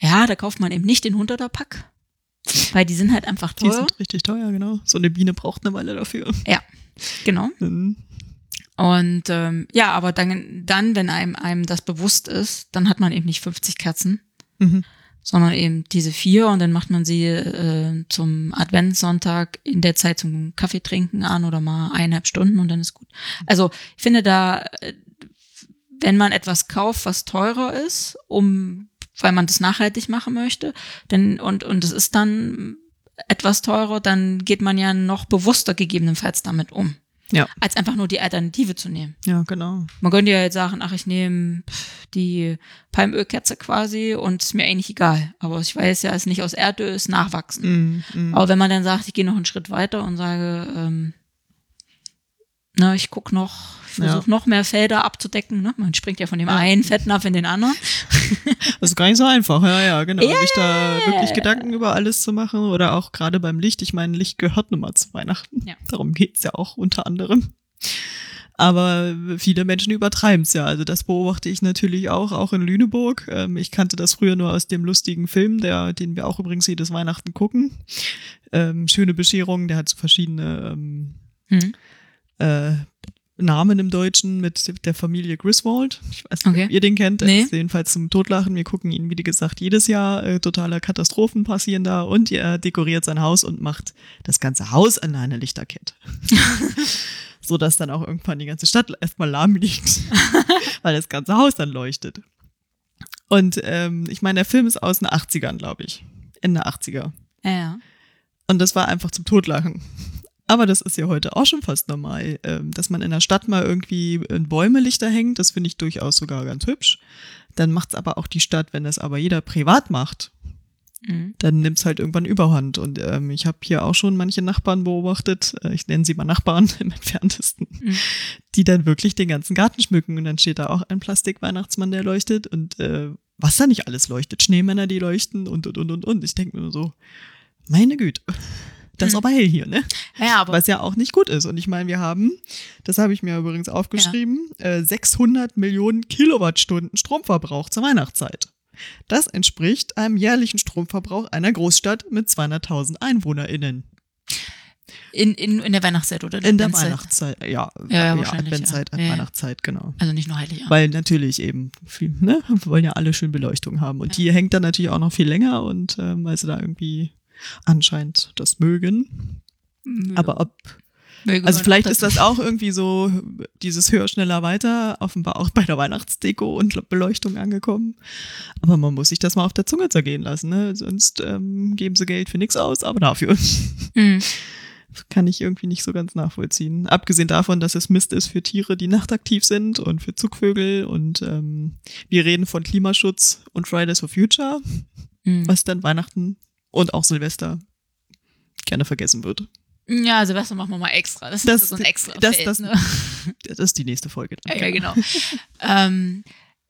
Ja, da kauft man eben nicht den 100er Pack, weil die sind halt einfach Die teuer. sind richtig teuer, genau. So eine Biene braucht eine Weile dafür. Genau. Mhm. Und ähm, ja, aber dann, dann, wenn einem, einem das bewusst ist, dann hat man eben nicht 50 Kerzen, Mhm. sondern eben diese vier und dann macht man sie äh, zum Adventssonntag in der Zeit zum Kaffee trinken an oder mal eineinhalb Stunden und dann ist gut. Also ich finde da, äh, wenn man etwas kauft, was teurer ist, um, weil man das nachhaltig machen möchte, denn und und es ist dann etwas teurer, dann geht man ja noch bewusster gegebenenfalls damit um, Ja. als einfach nur die Alternative zu nehmen. Ja, genau. Man könnte ja jetzt sagen, ach, ich nehme die Palmölkerze quasi und ist mir eigentlich egal. Aber ich weiß ja, es ist nicht aus Erdöl, es ist nachwachsen. Mhm. Mhm. Aber wenn man dann sagt, ich gehe noch einen Schritt weiter und sage, ähm, na, ich guck noch, ich versuche Ja. noch mehr Felder abzudecken. Ne? Man springt ja von dem einen Fettnapf in den anderen. Das ist gar nicht so einfach, ja, ja, genau. Ja. Sich da wirklich Gedanken über alles zu machen oder auch gerade beim Licht. Ich meine, Licht gehört nun mal zu Weihnachten. Ja. Darum geht's ja auch unter anderem. Aber viele Menschen übertreiben es ja. Also das beobachte ich natürlich auch, auch in Lüneburg. Ähm, ich kannte das früher nur aus dem lustigen Film, der, den wir auch übrigens jedes Weihnachten gucken. Ähm, Schöne Bescherung, der hat so verschiedene ähm, Hm. Äh, Namen im Deutschen mit der Familie Griswold. Ich weiß nicht, Okay. ob ihr den kennt. Nee. ist jedenfalls zum Totlachen. Wir gucken ihn, wie gesagt, jedes Jahr. Äh, totale Katastrophen passieren da und er dekoriert sein Haus und macht das ganze Haus an einer Lichterkette. so dass dann auch irgendwann die ganze Stadt erstmal lahm liegt, weil das ganze Haus dann leuchtet. Und ähm, ich meine, der Film ist aus den 80ern, glaube ich. Ende 80er. Ja, ja. Und das war einfach zum Totlachen. Aber das ist ja heute auch schon fast normal, ähm, dass man in der Stadt mal irgendwie in Bäume Lichter hängt. Das finde ich durchaus sogar ganz hübsch. Dann macht's aber auch die Stadt, wenn das aber jeder privat macht, Mhm. dann nimmt's halt irgendwann Überhand. Und ähm, ich habe hier auch schon manche Nachbarn beobachtet, äh, ich nenne sie mal Nachbarn im entferntesten, Mhm. die dann wirklich den ganzen Garten schmücken. Und dann steht da auch ein Plastik-Weihnachtsmann, der leuchtet. Und äh, was da nicht alles leuchtet, Schneemänner, die leuchten und, und, und, und, und. Ich denke mir nur so, meine Güte, das ist Mhm. aber hell hier, ne? Ja, aber Was ja auch nicht gut ist. Und ich meine, wir haben, das habe ich mir übrigens aufgeschrieben, äh, 600 Millionen Kilowattstunden Stromverbrauch zur Weihnachtszeit. Das entspricht einem jährlichen Stromverbrauch einer Großstadt mit 200.000 EinwohnerInnen. in, in, in der Weihnachtszeit oder In der Adventszeit? Weihnachtszeit, ja, Ja, ja, ja, Adventszeit, ja. Ja, ja. Weihnachtszeit, genau. Also nicht nur heilig. Weil natürlich eben, viel, ne, wir wollen ja alle schön Beleuchtung haben. Und die hängt dann natürlich auch noch viel länger und ähm, weil sie da irgendwie anscheinend das mögen. Aber ob Also vielleicht ist das auch irgendwie so dieses höher, schneller, weiter offenbar auch bei der Weihnachtsdeko und Beleuchtung angekommen. Aber man muss sich das mal auf der Zunge zergehen lassen, ne? Sonst ähm, geben sie Geld für nichts aus, aber dafür Mhm. kann ich irgendwie nicht so ganz nachvollziehen. Abgesehen davon, dass es Mist ist für Tiere, die nachtaktiv sind und für Zugvögel und ähm, wir reden von Klimaschutz und Fridays for Future, Mhm. was dann Weihnachten und auch Silvester gerne vergessen wird. Ja, Silvester machen wir mal extra. Das, Das- ist so ein extra das- Feld, das- ne? Das ist die nächste Folge. Ja, ja, genau. ähm,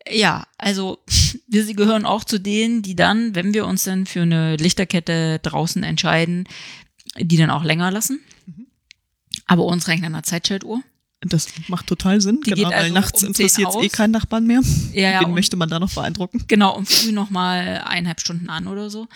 Ja, also wir sie gehören auch zu denen, die dann, wenn wir uns dann für eine Lichterkette draußen entscheiden, die dann auch länger lassen. Mhm. Aber uns reicht eine Zeitschaltuhr. Das macht total Sinn. Die genau, weil also nachts um 10 interessiert es eh keinen Nachbarn mehr. Ja, ja, Den möchte man da noch beeindrucken. Genau, und früh nochmal eineinhalb Stunden an oder so.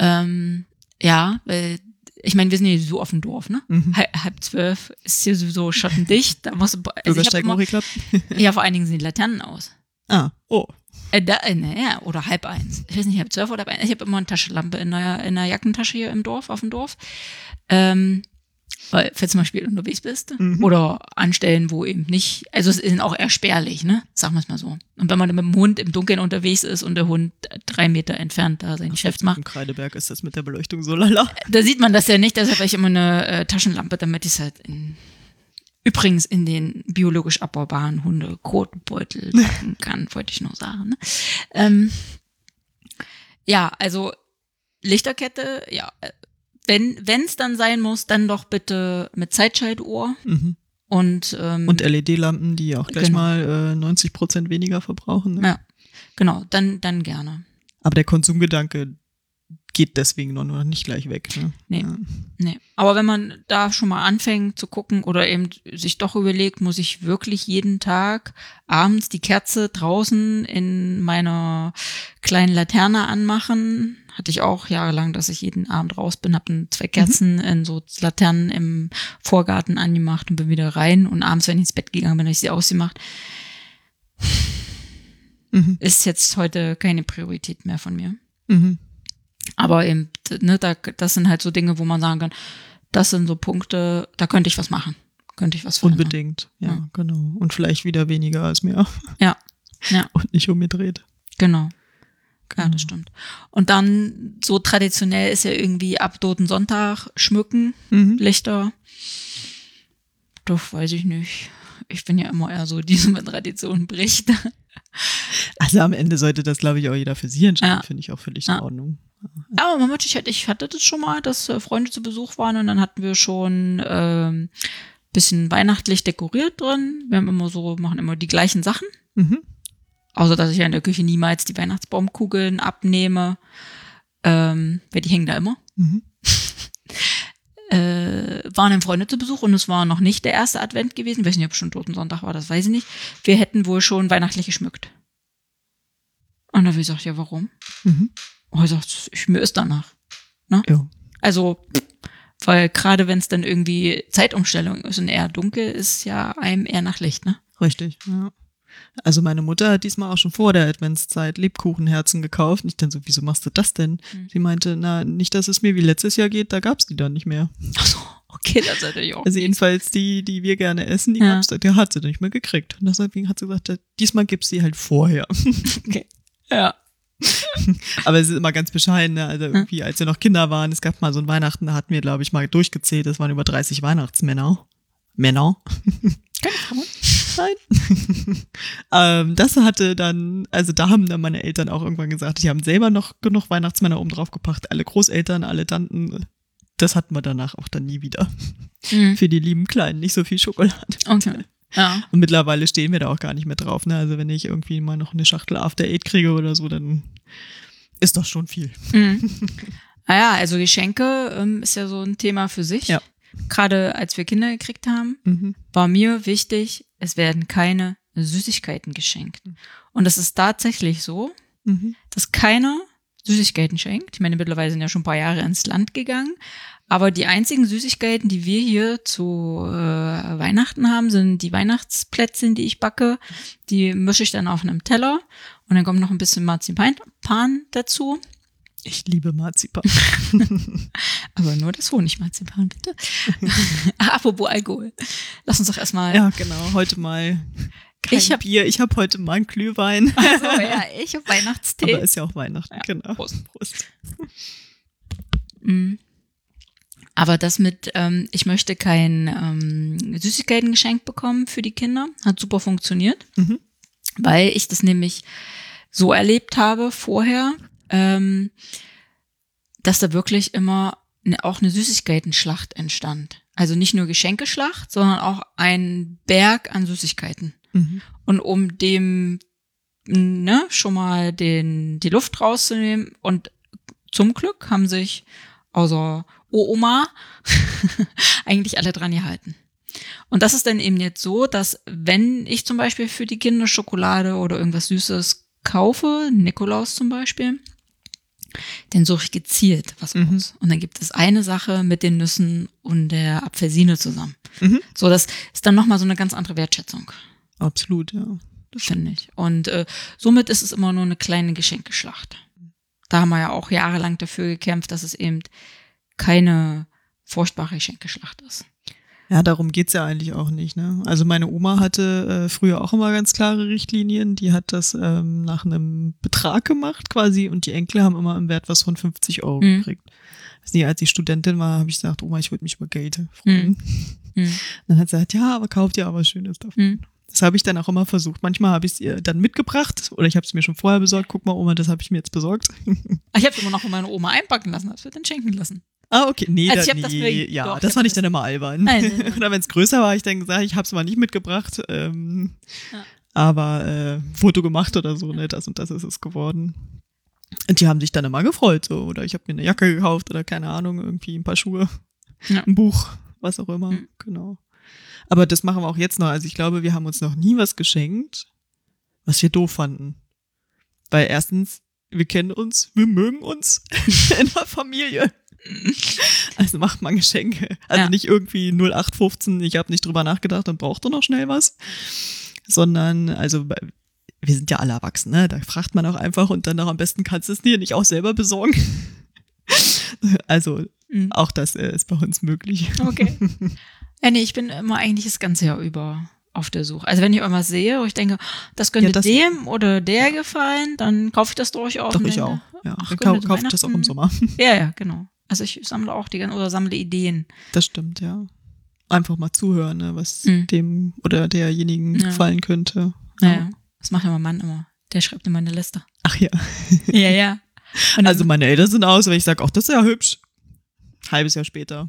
Ähm, ja, weil, ich meine, wir sind hier so auf dem Dorf, ne? Mhm. Halb, halb zwölf ist hier sowieso schottendicht. Da musst du, also ich immer, ja, vor allen Dingen sind die Laternen aus. Ah, oh. Äh, da, äh, naja, oder halb eins. Ich weiß nicht, halb zwölf oder halb eins. Ich habe immer eine Taschenlampe in der, in der Jackentasche hier im Dorf, auf dem Dorf. Ähm, weil, falls du mal spät unterwegs bist. Mhm. Oder an Stellen, wo eben nicht, also es ist auch eher spärlich, ne? Sagen wir es mal so. Und wenn man mit dem Hund im Dunkeln unterwegs ist und der Hund drei Meter entfernt da sein Geschäft macht, Im Kreideberg ist das mit der Beleuchtung so lala. da sieht man das ja nicht, deshalb habe ich immer eine äh, Taschenlampe, damit ich es halt in, übrigens in den biologisch abbaubaren Hunde-Kotbeutel packen kann, wollte ich nur sagen. Ne? Ähm, ja, also Lichterkette, ja, äh, wenn es dann sein muss, dann doch bitte mit Zeitschaltuhr Mhm. und, ähm, Und LED-Lampen, die auch gleich Genau. mal äh, 90 Prozent weniger verbrauchen. Ne? ja, genau, dann, dann gerne. Aber der Konsumgedanke geht deswegen noch nicht gleich weg. Ne? Nee. Ja. Nee, aber wenn man da schon mal anfängt zu gucken oder eben sich doch überlegt, muss ich wirklich jeden Tag abends die Kerze draußen in meiner kleinen Laterne anmachen? Hatte ich auch jahrelang, dass ich jeden Abend raus bin, habe zwei Kerzen in so Laternen im Vorgarten angemacht und bin wieder rein. Und abends, wenn ich ins Bett gegangen bin, habe ich sie ausgemacht. Mhm. Ist jetzt heute keine Priorität mehr von mir. Mhm. Aber eben, ne, da, das sind halt so Dinge, wo man sagen kann, das sind so Punkte, da könnte ich was machen. Könnte ich was verändern. Unbedingt, ja, Ja. genau. Und vielleicht wieder weniger als mehr. Ja, ja, Und nicht umgedreht. genau. Ja, das stimmt. Und dann, so traditionell ist ja irgendwie ab Toten Sonntag schmücken, Mhm. Lichter. Doch, weiß ich nicht. Ich bin ja immer eher so, die so mit Tradition bricht. Also am Ende sollte das, glaube ich, auch jeder für sich entscheiden. Ja. Finde ich auch völlig Ja. in Ordnung. Aber man ich hatte, ich hatte das schon mal, dass äh, Freunde zu Besuch waren und dann hatten wir schon ähm, bisschen weihnachtlich dekoriert drin. Wir haben immer so, machen immer die gleichen Sachen. Mhm. Außer dass ich ja in der Küche niemals die Weihnachtsbaumkugeln abnehme. Ähm, weil die hängen da immer. Mhm. Äh, waren dann Freunde zu Besuch und es war noch nicht der erste Advent gewesen. Ich weiß nicht, ob schon Toten Sonntag war, das weiß ich nicht. Wir hätten wohl schon weihnachtlich geschmückt. Und da habe ich gesagt, ja, warum? Mhm. Oh, ich sagt, ich, mir ist danach. Ja. Also, weil gerade wenn es dann irgendwie Zeitumstellung ist und eher dunkel, ist ja einem eher nach Licht, ne? Richtig, ja. Also meine Mutter hat diesmal auch schon vor der Adventszeit Lebkuchenherzen gekauft. Und ich dann so, wieso machst du das denn? Hm. Sie meinte, na, nicht, dass es mir wie letztes Jahr geht, da gab's die dann nicht mehr. Ach so, okay, das ist natürlich auch. Also jedenfalls die, die wir gerne essen, die Ja. gab's, die hat sie nicht mehr gekriegt. Und deswegen hat sie gesagt, diesmal gibt's sie halt vorher. ja. Aber es ist immer ganz bescheiden, ne? also irgendwie, als wir noch Kinder waren, es gab mal so ein Weihnachten, da hatten wir, glaube ich, mal durchgezählt, es waren über 30 Weihnachtsmänner. Männer. Keine Frauen. Nein. ähm, das hatte dann, also da haben dann meine Eltern auch irgendwann gesagt, die haben selber noch genug Weihnachtsmänner oben drauf gepackt, alle Großeltern, alle Tanten. Das hatten wir danach auch dann nie wieder. Mhm. Für die lieben Kleinen nicht so viel Schokolade. Okay. Ja. Und mittlerweile stehen wir da auch gar nicht mehr drauf. Ne? Also wenn ich irgendwie mal noch eine Schachtel After Eight kriege oder so, dann ist doch schon viel. Mhm. Naja, also Geschenke ähm, ist ja so ein Thema für sich. Ja. Gerade als wir Kinder gekriegt haben, Mhm. war mir wichtig, es werden keine Süßigkeiten geschenkt. Und es ist tatsächlich so, Mhm. dass keiner Süßigkeiten schenkt. Ich meine, mittlerweile sind ja schon ein paar Jahre ins Land gegangen. Aber die einzigen Süßigkeiten, die wir hier zu äh, Weihnachten haben, sind die Weihnachtsplätzchen, die ich backe. Die mische ich dann auf einem Teller und dann kommt noch ein bisschen Marzipan dazu. Ich liebe Marzipan. Aber nur das Honigmarzipan, bitte. Apropos Alkohol. Lass uns doch erstmal. ja, genau. Heute mal kein Ich hab- Bier. Ich habe heute mal einen Glühwein. Also, ja, ich habe Weihnachtstee. Aber ist ja auch Weihnachten, Ja, genau. Prost. Prost. Mhm. Aber das mit, ähm, ich möchte kein ähm, Süßigkeiten geschenkt bekommen für die Kinder, hat super funktioniert, Mhm. weil ich das nämlich so erlebt habe vorher, ähm, dass da wirklich immer ne, auch eine Süßigkeitenschlacht entstand. Also nicht nur Geschenkeschlacht, sondern auch ein Berg an Süßigkeiten. Mhm. Und um dem ne, schon mal den, die Luft rauszunehmen. Und zum Glück haben sich außer Oma eigentlich alle dran gehalten. Und das ist dann eben jetzt so, dass wenn ich zum Beispiel für die Kinder Schokolade oder irgendwas Süßes kaufe, Nikolaus zum Beispiel, dann suche ich gezielt was Mhm. aus. Und dann gibt es eine Sache mit den Nüssen und der Apfelsine zusammen. Mhm. So, das ist dann nochmal so eine ganz andere Wertschätzung, Absolut, ja. finde ich. Und äh, somit ist es immer nur eine kleine Geschenkeschlacht. Da haben wir ja auch jahrelang dafür gekämpft, dass es eben keine furchtbare Geschenkeschlacht ist. Ja, darum geht's ja eigentlich auch nicht. Ne? Also meine Oma hatte äh, früher auch immer ganz klare Richtlinien. Die hat das ähm, nach einem Betrag gemacht quasi und die Enkel haben immer im Wert was von 50 Euro Mhm. gekriegt. Also nie, als ich Studentin war, habe ich gesagt, Oma, ich würde mich über Geld freuen. Hm. Dann hat sie gesagt, ja, aber kauft ihr was Schönes davon. Hm. Das habe ich dann auch immer versucht. Manchmal habe ich es ihr dann mitgebracht oder ich habe es mir schon vorher besorgt. Guck mal, Oma, das habe ich mir jetzt besorgt. Ich habe immer noch von meiner Oma einpacken lassen, das wird dann schenken lassen. Ah, okay. Nee, Also da, hab das nee mir- ja, doch, das fand ich dann immer albern. Nein. Oder wenn es größer war, ich dann gesagt, ich habe es mal nicht mitgebracht, ähm, Ja. aber äh, Foto gemacht oder so, ne, das und das ist es geworden. Und die haben sich dann immer gefreut, so, oder ich habe mir eine Jacke gekauft oder keine Ahnung, irgendwie ein paar Schuhe, Ja. ein Buch, was auch immer, Mhm. genau. Aber das machen wir auch jetzt noch. Also ich glaube, wir haben uns noch nie was geschenkt, was wir doof fanden. Weil erstens, wir kennen uns, wir mögen uns in der Familie. Also macht man Geschenke. Also Ja. nicht irgendwie 0815, ich habe nicht drüber nachgedacht und braucht doch noch schnell was. Sondern, also wir sind ja alle erwachsen, ne? Da fragt man auch einfach und dann auch am besten kannst du es dir nicht auch selber besorgen. Also Hm. auch das äh, ist bei uns möglich. Okay. ja, nee, ich bin immer eigentlich das ganze Jahr über auf der Suche. Also wenn ich irgendwas sehe, wo ich denke, das könnte Ja, das- dem oder der gefallen, dann kaufe ich das durchaus. Doch, ich auch. Ja, ach, dann kaufe ich das auch im Weihnachten- Sommer. Ja, ja, genau. Also ich sammle auch die ganzen oder sammle Ideen. Das stimmt, ja. Einfach mal zuhören, ne, was Mhm. dem oder derjenigen Ja. gefallen könnte. Naja, das macht ja mein Mann immer. Der schreibt immer eine Liste. Ach ja. ja, ja. Und dann, Also meine Eltern sind aus, wenn ich sage, ach, das ist ja hübsch. Halbes Jahr später.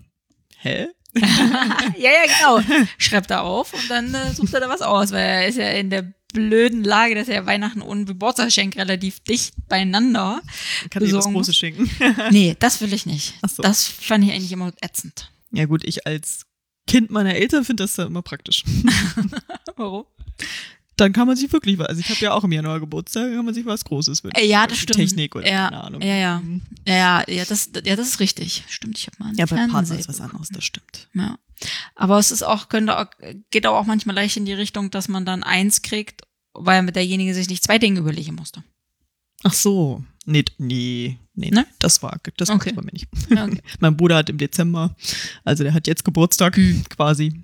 Hä? ja, ja, genau. Schreibt er auf und dann äh, sucht er da was aus, weil er ist ja in der blöden Lage, dass er Weihnachten und Geburtstagsgeschenk relativ dicht beieinander. Kann ich das große schenken? Nee, das will ich nicht. So. Das fand ich eigentlich immer ätzend. ja gut, ich als Kind meiner Eltern finde das ja immer praktisch. Warum? Dann kann man sich wirklich was, also ich habe ja auch im Januar Geburtstag, kann man sich was Großes wünschen. Äh, ja, das stimmt. Technik oder Ja, keine Ahnung. ja, ja. Mhm. Ja, ja, ja, das, ja, das ist richtig. Stimmt, ich habe mal einen Ja, bei Partner ist was anderes, das stimmt. Ja. Aber es ist auch, könnte auch, geht auch manchmal leicht in die Richtung, dass man dann eins kriegt, weil mit derjenige sich nicht zwei Dinge überlegen musste. Ach so. Nee, nee, nee, Ne? das war, das Okay. war bei mir nicht. Okay. Mein Bruder hat im Dezember, also der hat jetzt Geburtstag Mhm. quasi.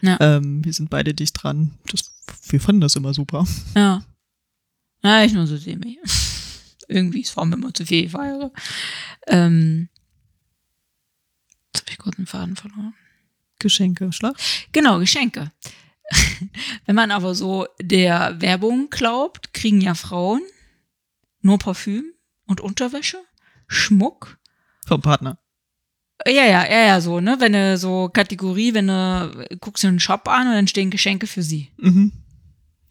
Ja. Ähm, wir sind beide dicht dran. Das, wir fanden das immer super. ja. Ja, ich nur so semi. Irgendwie ist vor allem immer zu viel feiere. Ähm, jetzt habe ich kurz einen Faden verloren. Geschenke, Schlag. Genau, Geschenke. Wenn man aber so der Werbung glaubt, kriegen ja Frauen nur Parfüm und Unterwäsche, Schmuck. Vom Partner. Ja, ja, ja, ja, so, ne? Wenn du so Kategorie, wenn du guckst dir einen Shop an und dann stehen Geschenke für sie. Mhm.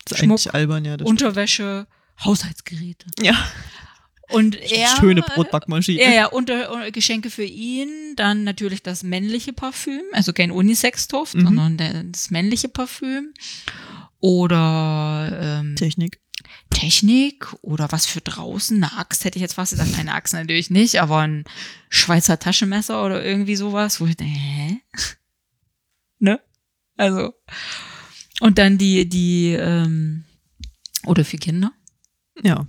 Das ist Schmuck, eigentlich albern, ja. Das Unterwäsche, Haushaltsgeräte. stimmt. ja. Und er. Schöne Brotbackmaschine. Ja, ja, unter, unter Geschenke für ihn, dann natürlich das männliche Parfüm, also kein Unisex-Duft, Mhm. sondern der, das männliche Parfüm. Oder ähm, Technik. Technik oder was für draußen, eine Axt hätte ich jetzt fast gesagt, eine Axt natürlich nicht, aber ein Schweizer Taschenmesser oder irgendwie sowas, wo ich denke, hä? ne? Also. Und dann die, die, ähm, oder für Kinder, Ja.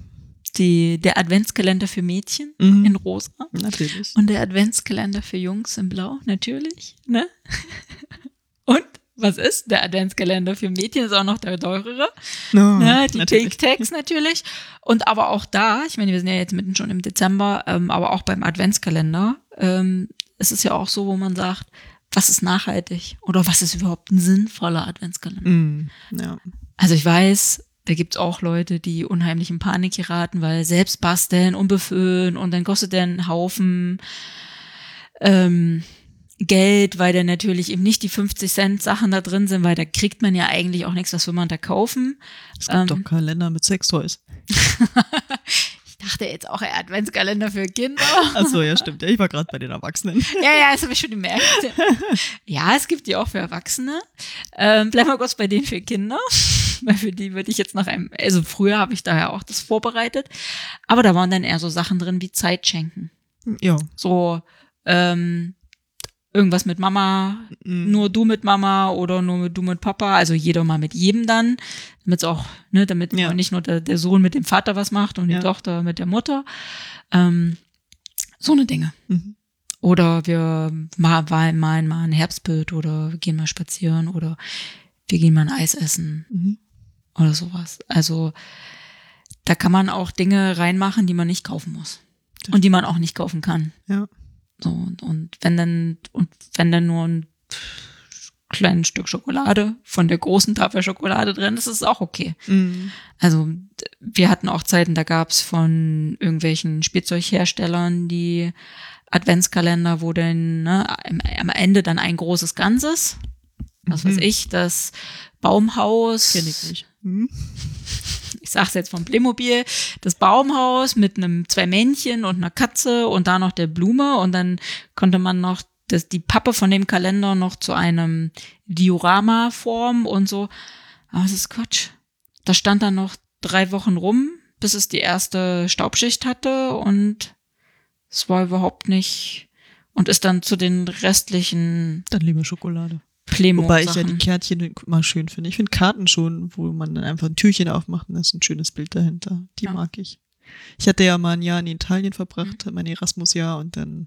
die, der Adventskalender für Mädchen Mhm. in rosa. Natürlich. Und der Adventskalender für Jungs in Blau, natürlich, ne? Und was ist? Der Adventskalender für Mädchen ist auch noch der teurere. No, ne? Die Oh, natürlich. Pink Tags natürlich. Und aber auch da, ich meine, wir sind ja jetzt mitten schon im Dezember, ähm, aber auch beim Adventskalender, ähm, es ist ja auch so, wo man sagt, was ist nachhaltig? Oder was ist überhaupt ein sinnvoller Adventskalender? Mm, ja. Also ich weiß, da gibt's auch Leute, die unheimlich in Panik geraten, weil selbst basteln und befüllen und dann kostet der einen Haufen. Ähm, Geld, weil da natürlich eben nicht die 50 Cent Sachen da drin sind, weil da kriegt man ja eigentlich auch nichts, was will man da kaufen. Es gibt Ähm. doch Kalender mit Sextoys. Ich dachte jetzt auch eher Adventskalender für Kinder. Achso, ja, stimmt. Ja, ich war gerade bei den Erwachsenen. Ja, ja, das habe ich schon gemerkt. Ja, es gibt die auch für Erwachsene. Ähm, bleiben wir kurz bei denen für Kinder. Weil für die würde ich jetzt nach einem, also früher habe ich daher auch das vorbereitet. Aber da waren dann eher so Sachen drin wie Zeit schenken. Ja. So, ähm, irgendwas mit Mama, Mhm. nur du mit Mama oder nur mit du mit Papa, also jeder mal mit jedem dann, damit auch, ne, damit Ja. nicht nur der, der Sohn mit dem Vater was macht und Ja. die Tochter mit der Mutter. Ähm, so eine Dinge. Mhm. Oder wir ma- malen mal, mal ein Herbstbild oder wir gehen mal spazieren oder wir gehen mal ein Eis essen Mhm. oder sowas. Also da kann man auch Dinge reinmachen, die man nicht kaufen muss. Und die man auch nicht kaufen kann. Ja. So, und, und wenn dann, und wenn dann nur ein kleines Stück Schokolade von der großen Tafel Schokolade drin ist, ist es auch okay. Mhm. Also wir hatten auch Zeiten, da gab's von irgendwelchen Spielzeugherstellern die Adventskalender, wo dann ne, am, Ende dann ein großes Ganzes, was weiß Mhm. ich, das Baumhaus, Kenn ich nicht. Mhm. ich sag's jetzt vom Playmobil, das Baumhaus mit einem zwei Männchen und einer Katze und da noch der Blume und dann konnte man noch das, die Pappe von dem Kalender noch zu einem Diorama formen und so. Aber das ist Quatsch. Da stand dann noch drei Wochen rum, bis es die erste Staubschicht hatte und es war überhaupt nicht und ist dann zu den restlichen Dann lieber Schokolade. Playmo Wobei ich ja die. Kärtchen mal schön finde. Ich finde Karten schon, wo man dann einfach ein Türchen aufmacht und da ist ein schönes Bild dahinter. Die Ja. mag ich. Ich hatte ja mal ein Jahr in Italien verbracht, Mhm. mein Erasmus-Jahr, und dann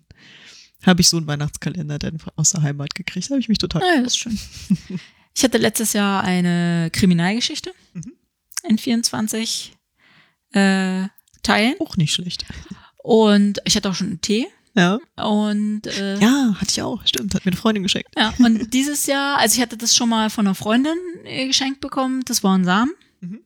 habe ich so einen Weihnachtskalender dann aus der Heimat gekriegt. Da habe ich mich total. Ja, das ist schön. Ich hatte letztes Jahr eine Kriminalgeschichte Mhm. in 24 äh, Teilen Auch nicht schlecht. und ich hatte auch schon einen Tee Ja. und äh, Ja, hatte ich auch. Stimmt, hat mir eine Freundin geschenkt. ja, und dieses Jahr, also ich hatte das schon mal von einer Freundin äh, geschenkt bekommen, das war ein Samen. Mhm.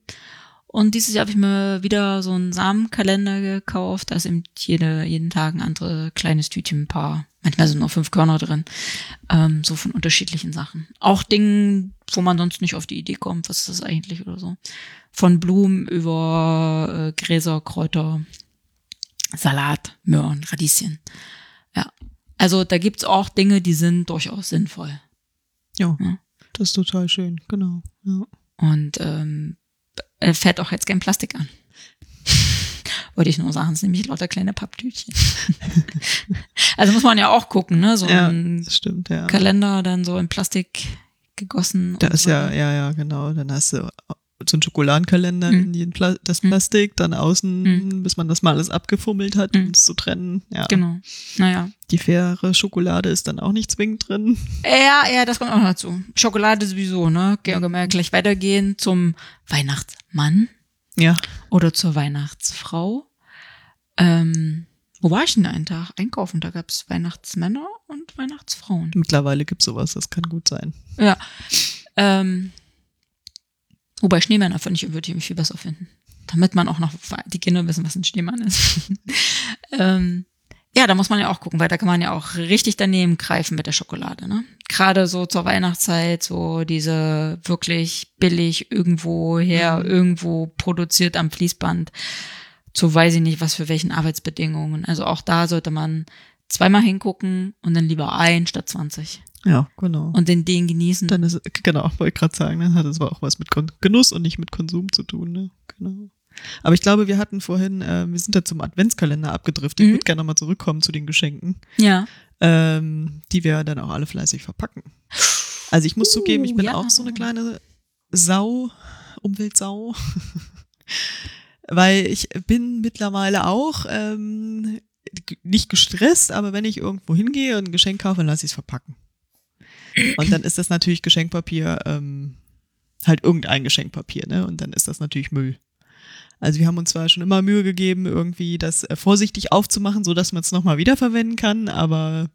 Und dieses Jahr habe ich mir wieder so einen Samenkalender gekauft. Da ist eben jede, jeden Tag ein anderes kleines Tütchen, ein paar, manchmal sind nur fünf Körner drin. Ähm, so von unterschiedlichen Sachen. Auch Dingen, wo man sonst nicht auf die Idee kommt, was ist das eigentlich oder so. Von Blumen über äh, Gräser, Kräuter, Salat, Möhren, Radieschen. Ja. Also da gibt's auch Dinge, die sind durchaus sinnvoll. Ja, Ja. das ist total schön, genau. Ja. Und ähm, fährt auch jetzt kein Plastik an. Wollte ich nur sagen, es sind nämlich lauter kleine Papptütchen. also muss man ja auch gucken, ne? So ja, ein das stimmt, ja. Kalender dann so in Plastik gegossen. Da ist so. ja, ja, ja, genau. Dann hast du so einen Schokoladenkalender Mhm. in Pla das Mhm. Plastik, dann außen, Mhm. bis man das mal alles abgefummelt hat, Mhm. um es zu trennen. Ja. Genau. Naja. Die faire Schokolade ist dann auch nicht zwingend drin. Ja, ja, das kommt auch noch dazu. Schokolade sowieso, ne? Können wir gleich weitergehen zum Weihnachtsmann Ja. oder zur Weihnachtsfrau. Ähm, wo war ich denn einen Tag? Einkaufen, da gab's Weihnachtsmänner und Weihnachtsfrauen. Mittlerweile gibt's sowas, das kann gut sein. Ja. Ähm, wobei Schneemänner finde ich, würde ich viel besser finden. Damit man auch noch die Kinder wissen, was ein Schneemann ist. ähm, ja, da muss man ja auch gucken, weil da kann man ja auch richtig daneben greifen mit der Schokolade, ne? Gerade so zur Weihnachtszeit, so diese wirklich billig irgendwo her, Mhm. irgendwo produziert am Fließband, zu weiß ich nicht, was für welchen Arbeitsbedingungen. Also auch da sollte man zweimal hingucken und dann lieber ein statt 20 Ja, genau. und den, den genießen. dann ist, genau, wollte ich gerade sagen, dann hat es auch was mit Kon Genuss und nicht mit Konsum zu tun, ne? Genau. Aber ich glaube, wir hatten vorhin, äh, wir sind da zum Adventskalender abgedriftet. Ich Mhm. würde gerne nochmal zurückkommen zu den Geschenken, ja. ähm, die wir dann auch alle fleißig verpacken. Also ich muss Uh, zugeben, ich bin ja. auch so eine kleine Sau, Umweltsau. Weil ich bin mittlerweile auch ähm, nicht gestresst, aber wenn ich irgendwo hingehe und ein Geschenk kaufe, dann lasse ich es verpacken. Und dann ist das natürlich Geschenkpapier, ähm, halt irgendein Geschenkpapier, ne? Und dann ist das natürlich Müll. Also wir haben uns zwar schon immer Mühe gegeben, irgendwie das äh, vorsichtig aufzumachen, so dass man es nochmal wiederverwenden kann, aber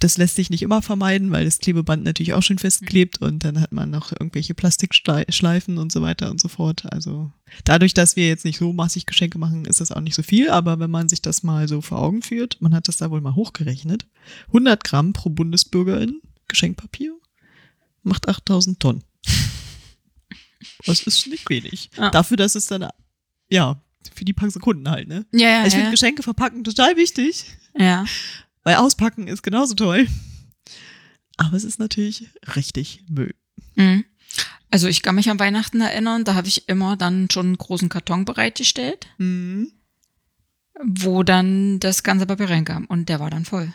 das lässt sich nicht immer vermeiden, weil das Klebeband natürlich auch schön festklebt und dann hat man noch irgendwelche Plastikschleifen und so weiter und so fort. Also dadurch, dass wir jetzt nicht so massig Geschenke machen, ist das auch nicht so viel, aber wenn man sich das mal so vor Augen führt, man hat das da wohl mal hochgerechnet, 100 Gramm pro Bundesbürgerin Geschenkpapier macht 8000 Tonnen. Das ist nicht wenig. Ja. Dafür, dass es dann, ja, für die paar Sekunden halt, ne? Ja, ja, ich finde ja. Geschenke verpacken total wichtig. ja. Weil auspacken ist genauso toll. Aber es ist natürlich richtig Müll. Mhm. Also ich kann mich an Weihnachten erinnern, da habe ich immer dann schon einen großen Karton bereitgestellt, Mhm. wo dann das ganze Papier reinkam und der war dann voll.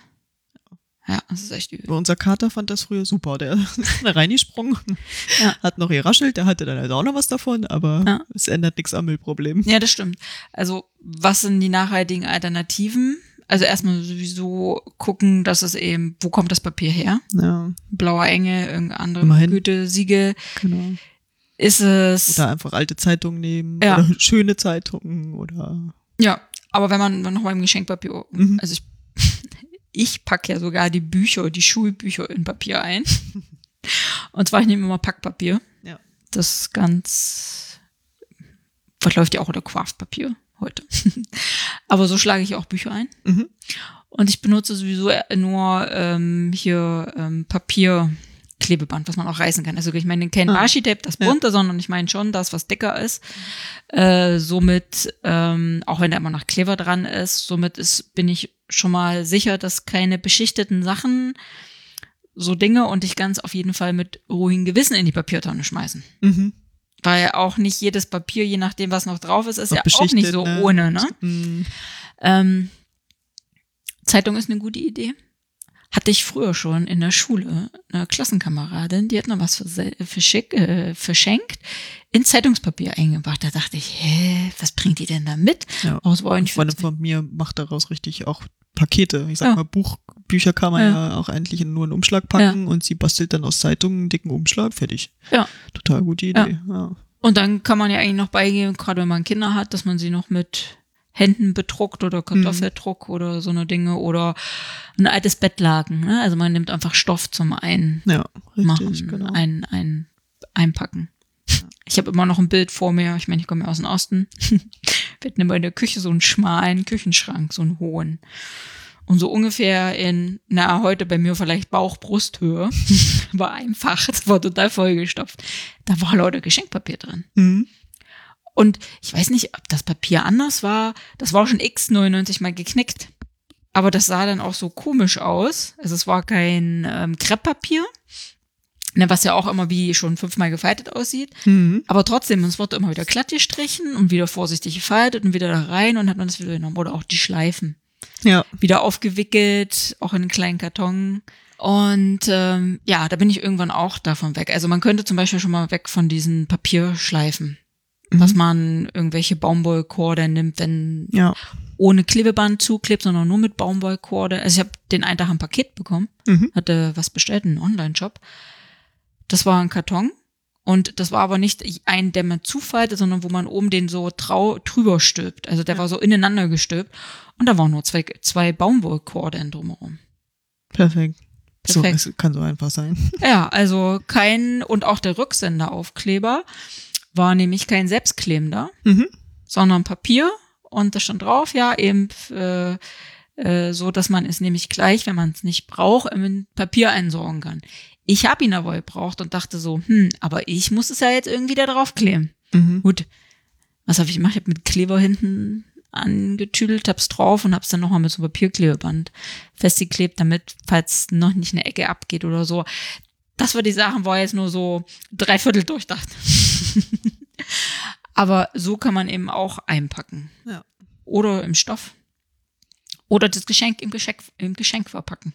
Ja, das ist echt übel. Unser Kater fand das früher super. Der ist da reingesprungen, Ja. hat noch geraschelt, der hatte dann also auch noch was davon, aber Ja. es ändert nichts am Müllproblem. Ja, das stimmt. Also, was sind die nachhaltigen Alternativen? Also erstmal sowieso gucken, dass es eben, wo kommt das Papier her? Ja, Blauer Engel, irgendeine andere Immerhin. Gütesiegel. genau. Ist es. Oder einfach alte Zeitungen nehmen Ja. oder schöne Zeitungen oder Ja, aber wenn man noch beim Geschenkpapier, Mhm. also ich, ich packe ja sogar die Bücher, die Schulbücher in Papier ein. Und zwar, ich nehme immer Packpapier. Ja. Das ist ganz, verläuft ja auch unter Craftpapier heute. aber so schlage ich auch Bücher ein. Mhm. Und ich benutze sowieso nur ähm, hier ähm, Papierklebeband, was man auch reißen kann. Also ich meine kein Ah. Washi-Tape, das Ja. bunte, sondern ich meine schon das, was dicker ist. Äh, somit, ähm, auch wenn da immer noch Kleber dran ist, somit ist, bin ich schon mal sicher, dass keine beschichteten Sachen, so Dinge und ich ganz auf jeden Fall mit ruhigem Gewissen in die Papiertonne schmeißen. Mhm. Weil auch nicht jedes Papier, je nachdem, was noch drauf ist, ist Noch ja auch nicht so ne? ohne, ne? Mhm. Ähm, Zeitung ist eine gute Idee. Hatte ich früher schon in der Schule eine Klassenkameradin, die hat noch was verse- verschick, äh, verschenkt, in Zeitungspapier eingebracht. Da dachte ich, hä, was bringt die denn da mit? Ja. Aus Freundin von mir macht daraus richtig auch Pakete. Ich sag Ja. mal, Buch, Bücher kann man Ja. ja. auch eigentlich in nur einen Umschlag packen und sie bastelt dann aus Zeitungen einen dicken Umschlag, fertig. Ja. Total gute Idee. Ja. Und dann kann man ja eigentlich noch beigeben, gerade wenn man Kinder hat, dass man sie noch mit Händen bedruckt oder Kartoffeldruck oder so eine Dinge oder ein altes Bettlaken. Ne? Also man nimmt einfach Stoff zum Ein Ja, richtig, machen, genau. ein, ein, einpacken. Ich habe immer noch ein Bild vor mir. Ich meine, ich komme ja aus dem Osten. Wir hatten immer in der Küche so einen schmalen Küchenschrank, so einen hohen. Und so ungefähr in, na, heute bei mir vielleicht Bauch-Brusthöhe, war einfach, das war total vollgestopft. Da war lauter Geschenkpapier drin. Mhm. Und ich weiß nicht, ob das Papier anders war. Das war schon x99 mal geknickt. Aber das sah dann auch so komisch aus. Also es war kein ähm, Krepppapier, ne, was ja auch immer wie schon fünfmal gefaltet aussieht. Mhm. Aber trotzdem, es wurde immer wieder glatt gestrichen und wieder vorsichtig gefaltet und wieder da rein und hat man das wieder genommen. Oder auch die Schleifen. Ja. Wieder aufgewickelt, auch in einen kleinen Karton. Und ähm, ja, da bin ich irgendwann auch davon weg. Also man könnte zum Beispiel schon mal weg von diesen Papierschleifen dass man irgendwelche Baumwollkorde nimmt, wenn Ja. ohne Klebeband zuklebt, sondern nur mit Baumwollkorde. Also ich habe den einen Tag ein Paket bekommen, Mhm. hatte was bestellt, einen Online-Shop. Das war ein Karton und das war aber nicht ein, der man sondern wo man oben den so trau drüber stülpt. Also der war so ineinander gestülpt und da waren nur zwei, zwei Baumwollkorde drumherum. Perfekt. So, Perfekt. es kann so einfach sein. Ja, also kein, und auch der Rücksenderaufkleber war nämlich kein selbstklebender, Mhm. sondern Papier und da stand drauf, ja, eben äh, äh, so, dass man es nämlich gleich, wenn man es nicht braucht, in Papier einsorgen kann. Ich habe ihn aber gebraucht und dachte so, hm, aber ich muss es ja jetzt irgendwie da drauf kleben. Mhm. Gut, was habe ich gemacht? Ich habe mit Kleber hinten angetüdelt, hab's drauf und hab's dann nochmal mit so einem Papierklebeband festgeklebt, damit, falls noch nicht eine Ecke abgeht oder so. Das war die Sachen, war jetzt nur so dreiviertel durchdacht. Aber so kann man eben auch einpacken. Ja. Oder im Stoff. Oder das Geschenk im Geschenk, im Geschenk verpacken.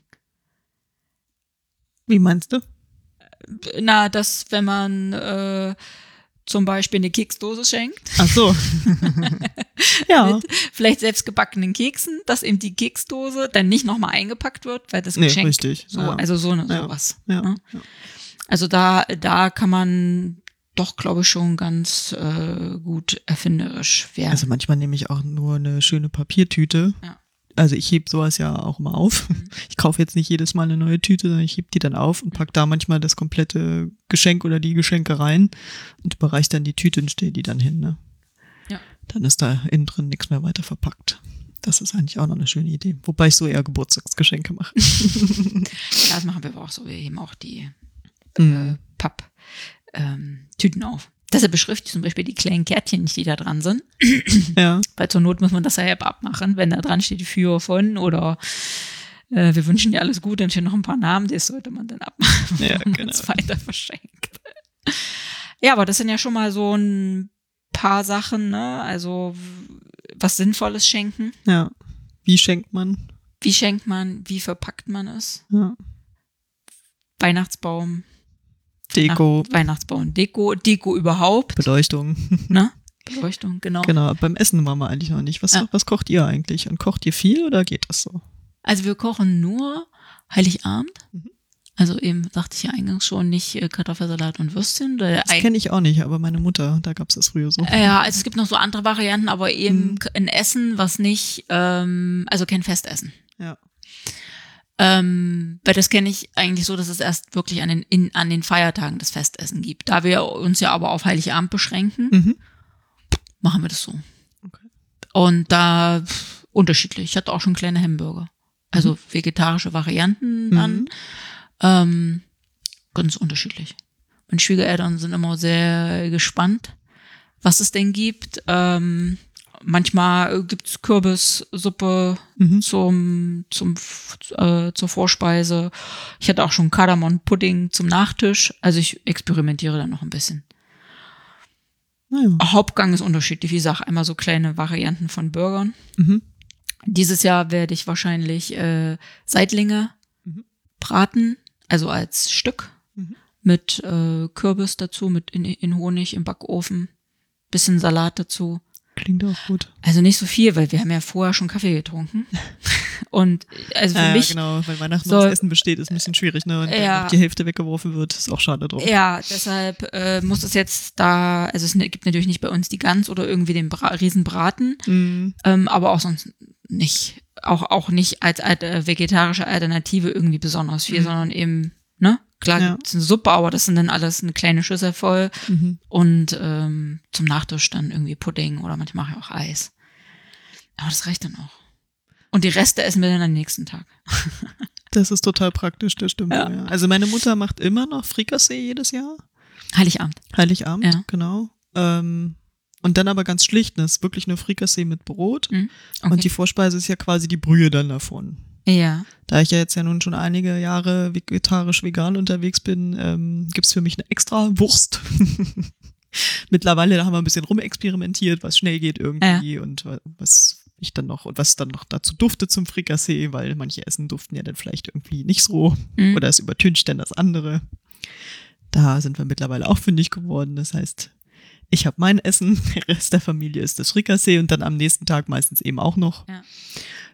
Wie meinst du? Na, dass wenn man äh, zum Beispiel eine Keksdose schenkt, Ach so. ja. mit vielleicht selbst gebackenen Keksen, dass eben die Keksdose dann nicht nochmal eingepackt wird, weil das Nee, Geschenk richtig. so, ja. also so eine, Ja. sowas. ja. ne? ja. Also da, da kann man doch, glaube ich, schon ganz äh, gut erfinderisch werden. Also manchmal nehme ich auch nur eine schöne Papiertüte. Ja. Also ich heb sowas ja auch mal auf. Mhm. Ich kaufe jetzt nicht jedes Mal eine neue Tüte, sondern ich heb die dann auf und pack da manchmal das komplette Geschenk oder die Geschenke rein und überreiche dann die Tüte und stelle die dann hin. Ne? Ja. Dann ist da innen drin nichts mehr weiter verpackt. Das ist eigentlich auch noch eine schöne Idee. Wobei ich so eher Geburtstagsgeschenke mache. Ja, das machen wir aber auch so. Wir heben auch die äh, Mhm. Papp-Tüten auf. Deshalb beschrifte ich zum Beispiel die kleinen Kärtchen nicht, die da dran sind. Ja. Weil zur Not muss man das ja abmachen, wenn da dran steht, für von oder äh, wir wünschen dir alles Gute, dann stehen noch ein paar Namen, das sollte man dann abmachen, Ja, wenn man genau. es weiter verschenkt. Ja, aber das sind ja schon mal so ein paar Sachen, ne? Also was Sinnvolles schenken. Ja. Wie schenkt man? Wie schenkt man, wie verpackt man es? Ja. Weihnachtsbaum, Deko, Nach- Weihnachtsbaum, Deko, Deko überhaupt, Beleuchtung. ne? Beleuchtung, genau. Genau, beim Essen waren wir eigentlich noch nicht. Was, Ja. was kocht ihr eigentlich? Und kocht ihr viel oder geht das so? Also wir kochen nur Heiligabend. Mhm. Also eben sagte ich ja eingangs schon nicht äh, Kartoffelsalat und Würstchen. Das kenne ich auch nicht, aber meine Mutter, da gab es das früher so. Ja, also es gibt noch so andere Varianten, aber eben Mhm. ein Essen, was nicht, ähm, also kein Festessen. Ja. Ähm, weil das kenne ich eigentlich so, dass es erst wirklich an den, in, an den Feiertagen das Festessen gibt. Da wir uns ja aber auf Heiligabend beschränken, Mhm. machen wir das so. Okay. Und da pff, unterschiedlich. Ich hatte auch schon kleine Hamburger. Also vegetarische Varianten dann. Mhm. Ähm, ganz unterschiedlich. Meine Schwiegereltern sind immer sehr gespannt, was es denn gibt. Ähm, manchmal gibt's Kürbissuppe Mhm. zum, zum, äh, zur Vorspeise. Ich hatte auch schon Kardamom-Pudding zum Nachtisch. Also ich experimentiere da noch ein bisschen. Naja. Hauptgang ist unterschiedlich. Wie gesagt, einmal so kleine Varianten von Burgern. Mhm. Dieses Jahr werde ich wahrscheinlich äh, Seitlinge Mhm. braten, also als Stück Mhm. mit äh, Kürbis dazu, mit in, in Honig im Backofen, bisschen Salat dazu. Klingt auch gut. Also nicht so viel, weil wir haben ja vorher schon Kaffee getrunken. Und also für ja, mich, genau, weil Weihnachten soll- aus Essen besteht, ist ein bisschen schwierig, ne? Und Ja. wenn noch die Hälfte weggeworfen wird, ist auch schade drum. ja, deshalb äh, muss es jetzt da, also es gibt natürlich nicht bei uns die Gans oder irgendwie den Bra Riesenbraten, Mhm. ähm, aber auch sonst nicht, auch, auch nicht als Al- äh, vegetarische Alternative irgendwie besonders viel, Mhm. sondern eben? Klar Ja. gibt's eine Suppe, aber das sind dann alles eine kleine Schüssel voll Mhm. und ähm, zum Nachtisch dann irgendwie Pudding oder manchmal mache ich auch Eis. Aber das reicht dann auch. Und die Reste essen wir dann am nächsten Tag. Das ist total praktisch, das stimmt. Ja. Ja. Also meine Mutter macht immer noch Frikassee jedes Jahr. Heiligabend. Heiligabend, Ja. genau. Ähm, und dann aber ganz schlicht, das ist wirklich nur Frikassee mit Brot. Mhm. Okay. Und die Vorspeise ist ja quasi die Brühe dann davon. Ja. Da ich ja jetzt ja nun schon einige Jahre vegetarisch-vegan unterwegs bin, ähm, gibt's für mich eine extra Wurst. Mittlerweile da haben wir ein bisschen rumexperimentiert, was schnell geht irgendwie und wa- was ich dann noch und was dann noch dazu duftet zum Frikassee, weil manche Essen duften ja dann vielleicht irgendwie nicht so Mhm. oder es übertüncht dann das andere. Da sind wir mittlerweile auch fündig geworden. Das heißt, ich habe mein Essen, der Rest der Familie ist das Frikassee und dann am nächsten Tag meistens eben auch noch. Ja.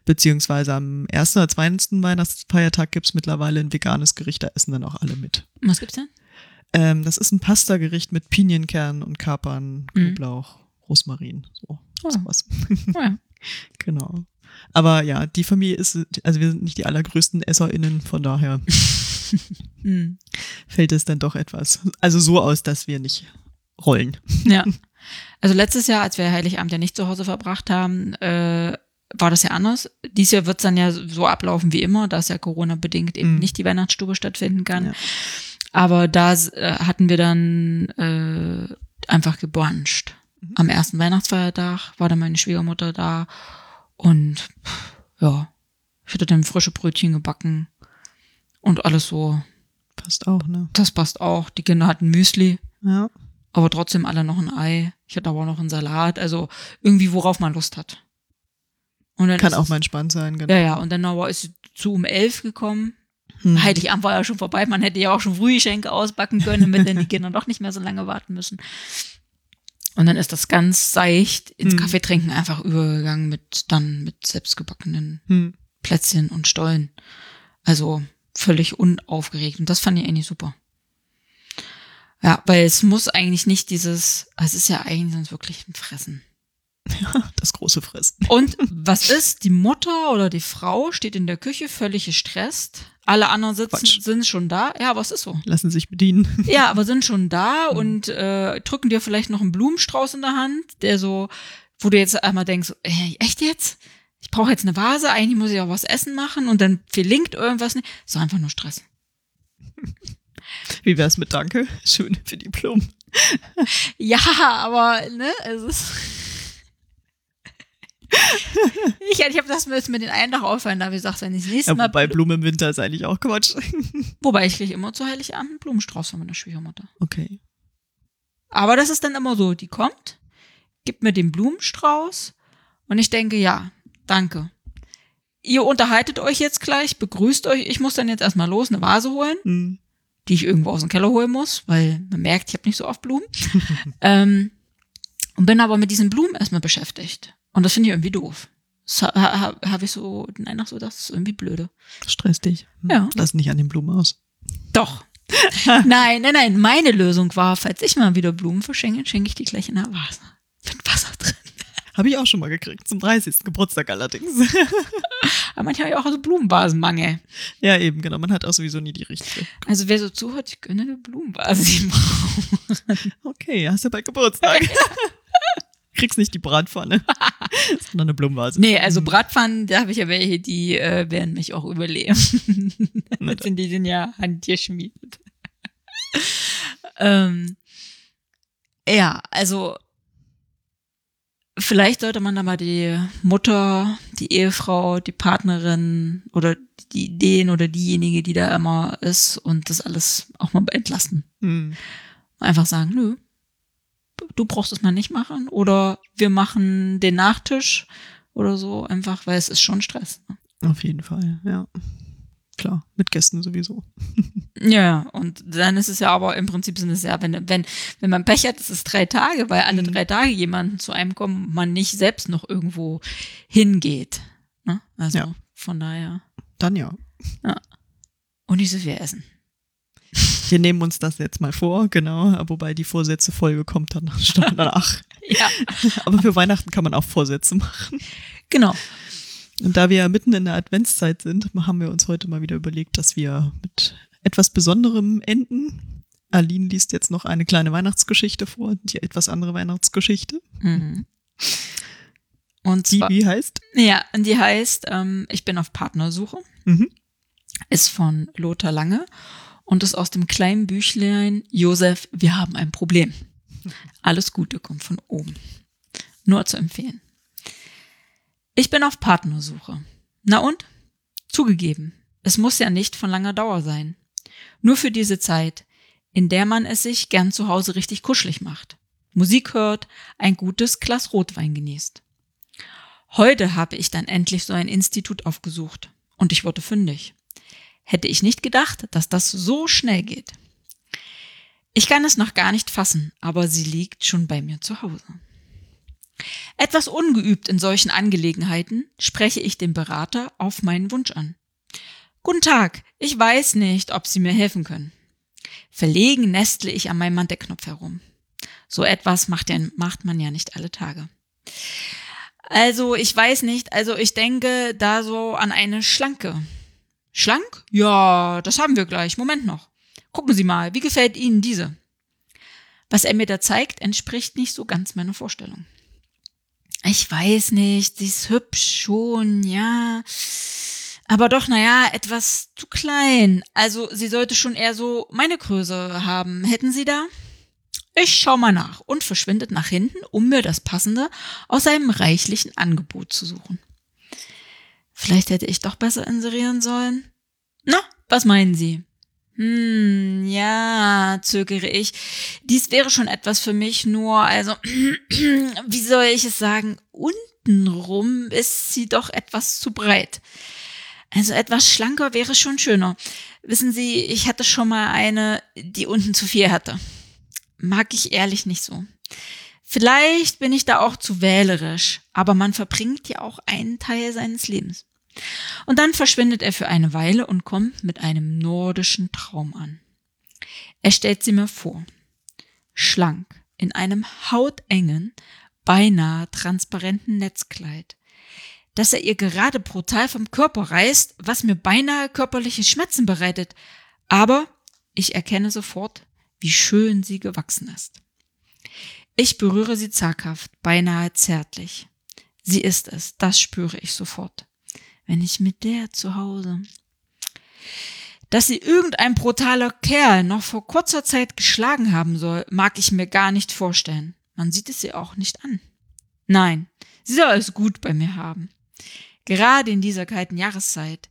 Beziehungsweise am ersten oder zweiten Weihnachtsfeiertag gibt's mittlerweile ein veganes Gericht, da essen dann auch alle mit. Was gibt's denn? Ähm, das ist ein Pastagericht mit Pinienkernen und Kapern, Knoblauch, Rosmarin, so Oh. sowas. Oh ja. genau. Aber ja, die Familie ist, also wir sind nicht die allergrößten EsserInnen, von daher Mhm. fällt es dann doch etwas, also so aus, dass wir nicht rollen. Ja. Also letztes Jahr, als wir Heiligabend ja nicht zu Hause verbracht haben, äh, war das ja anders. Dieses Jahr wird es dann ja so ablaufen wie immer, dass ja Corona-bedingt eben Mhm. nicht die Weihnachtsstube stattfinden kann. Ja. Aber da äh, hatten wir dann äh, einfach gebruncht. Mhm. Am ersten Weihnachtsfeiertag war dann meine Schwiegermutter da und pff, ja, ich hatte dann frische Brötchen gebacken und alles so. Passt auch, ne? Das passt auch. Die Kinder hatten Müsli Ja. aber trotzdem alle noch ein Ei. Ich hatte aber auch noch einen Salat, also irgendwie worauf man Lust hat. Und dann Kann ist auch mal entspannt sein, genau. Ja, ja, und dann aber ist sie zu um elf gekommen. Hm. Heiligabend war ja schon vorbei, man hätte ja auch schon Frühgeschenke ausbacken können, damit dann die Kinder doch nicht mehr so lange warten müssen. Und dann ist das ganz seicht ins Hm. Kaffeetrinken einfach übergegangen mit dann mit selbstgebackenen Hm. Plätzchen und Stollen. Also völlig unaufgeregt. Und das fand ich eigentlich super. Ja, weil es muss eigentlich nicht dieses, es ist ja eigentlich sonst wirklich ein Fressen. Das große Fressen. Und was ist? Die Mutter oder die Frau steht in der Küche völlig gestresst. Alle anderen sitzen, Quatsch. sind schon da. Ja, aber es ist so. Lassen sich bedienen. Ja, aber sind schon da Mhm. und äh, drücken dir vielleicht noch einen Blumenstrauß in der Hand, der so, wo du jetzt einmal denkst, so, ey, echt jetzt? Ich brauche jetzt eine Vase, eigentlich muss ich auch was essen machen und dann verlinkt irgendwas nicht. So einfach nur Stress. Wie wär's mit Danke? Schön für die Blumen. Ja, aber, ne, es ist. Ich ich habe das müssen mit den einen Tag aufhören, da ich gesagt, wenn ich das nächste Ja, Mal. wobei Blumen im Winter ist eigentlich auch Quatsch. Wobei ich kriege immer zu Heiligabend einen Blumenstrauß von meiner Schwiegermutter. Okay. Aber das ist dann immer so, die kommt, gibt mir den Blumenstrauß und ich denke, ja, danke. Ihr unterhaltet euch jetzt gleich, begrüßt euch. Ich muss dann jetzt erstmal los, eine Vase holen, Hm. die ich irgendwo aus dem Keller holen muss, weil man merkt, ich habe nicht so oft Blumen. ähm, und bin aber mit diesen Blumen erstmal beschäftigt. Und das finde ich irgendwie doof. Das ha, ha, habe ich so den Eindruck, so, das ist irgendwie blöde. Stress dich. Hm. Ja. Lass nicht an den Blumen aus. Doch. nein, nein, nein. Meine Lösung war, falls ich mal wieder Blumen verschenke, schenke ich die gleich in der Vase. Mit Wasser drin. Habe ich auch schon mal gekriegt. Zum 30. Geburtstag allerdings. Aber manchmal habe ich auch so Blumenvasenmangel. ja, eben, genau. Man hat auch sowieso nie die richtige. Also wer so zuhört, ich gönne eine Blumenvase. die braucht. Okay, hast ja bald Geburtstag. Kriegst nicht die Bratpfanne, sondern eine Blumenvase. nee, also Bratpfannen, da habe ich ja welche, die äh, werden mich auch überleben. Das sind die sind ja handgeschmiedet. ähm, ja, also vielleicht sollte man da mal die Mutter, die Ehefrau, die Partnerin oder die den oder diejenige, die da immer ist und das alles auch mal entlasten. Hm. Einfach sagen, nö, du brauchst es mal nicht machen oder wir machen den Nachtisch oder so, einfach, weil es ist schon Stress. ne? Auf jeden Fall, ja. Klar, mit Gästen sowieso. Ja, und dann ist es ja aber im Prinzip sind es ja, wenn, wenn, wenn man Pech hat, ist es drei Tage, weil alle Mhm. drei Tage jemanden zu einem kommen, und man nicht selbst noch irgendwo hingeht. Ne? Also Ja. von daher. Dann ja. Und nicht so viel essen. Wir nehmen uns das jetzt mal vor, genau. Wobei die Vorsätze-Folge kommt dann danach. Ja, Aber für Weihnachten kann man auch Vorsätze machen. genau. Und da wir mitten in der Adventszeit sind, haben wir uns heute mal wieder überlegt, dass wir mit etwas Besonderem enden. Aline liest jetzt noch eine kleine Weihnachtsgeschichte vor, die etwas andere Weihnachtsgeschichte. Mhm. Und Die zwar, wie heißt? ja, und die heißt, ähm, ich bin auf Partnersuche. Mhm. ist von Lothar Lange und ist aus dem kleinen Büchlein Josef, wir haben ein Problem. Alles Gute kommt von oben. Nur zu empfehlen. Ich bin auf Partnersuche. Na und? Zugegeben, es muss ja nicht von langer Dauer sein. Nur für diese Zeit, in der man es sich gern zu Hause richtig kuschelig macht. Musik hört, ein gutes Glas Rotwein genießt. Heute habe ich dann endlich so ein Institut aufgesucht und ich wurde fündig. Hätte ich nicht gedacht, dass das so schnell geht. Ich kann es noch gar nicht fassen, aber sie liegt schon bei mir zu Hause. Etwas ungeübt in solchen Angelegenheiten spreche ich den Berater auf meinen Wunsch an. Guten Tag, ich weiß nicht, ob Sie mir helfen können. Verlegen nestle ich an meinem Mantelknopf herum. So etwas macht, ja, macht man ja nicht alle Tage. Also, ich weiß nicht, also ich denke da so an eine Schlanke. Schlank? Ja, das haben wir gleich. Moment noch. Gucken Sie mal, wie gefällt Ihnen diese? Was er mir da zeigt, entspricht nicht so ganz meiner Vorstellung. Ich weiß nicht, sie ist hübsch schon, ja. Aber doch, naja, etwas zu klein. Also, sie sollte schon eher so meine Größe haben. Hätten Sie da? Ich schau mal nach und verschwindet nach hinten, um mir das Passende aus seinem reichlichen Angebot zu suchen. Vielleicht hätte ich doch besser inserieren sollen. Na, was meinen Sie? Hm, ja, zögere ich. Dies wäre schon etwas für mich, nur, also, wie soll ich es sagen? Untenrum ist sie doch etwas zu breit. Also etwas schlanker wäre schon schöner. Wissen Sie, ich hatte schon mal eine, die unten zu viel hatte. Mag ich ehrlich nicht so. Vielleicht bin ich da auch zu wählerisch, aber man verbringt ja auch einen Teil seines Lebens. Und dann verschwindet er für eine Weile und kommt mit einem nordischen Traum an. Er stellt sie mir vor. Schlank, in einem hautengen, beinahe transparenten Netzkleid, dass er ihr gerade brutal vom Körper reißt, was mir beinahe körperliche Schmerzen bereitet. Aber ich erkenne sofort, wie schön sie gewachsen ist. Ich berühre sie zaghaft, beinahe zärtlich. Sie ist es, das spüre ich sofort. Wenn ich mit der zu Hause. Dass sie irgendein brutaler Kerl noch vor kurzer Zeit geschlagen haben soll, mag ich mir gar nicht vorstellen. Man sieht es ihr auch nicht an. Nein, sie soll es gut bei mir haben. Gerade in dieser kalten Jahreszeit.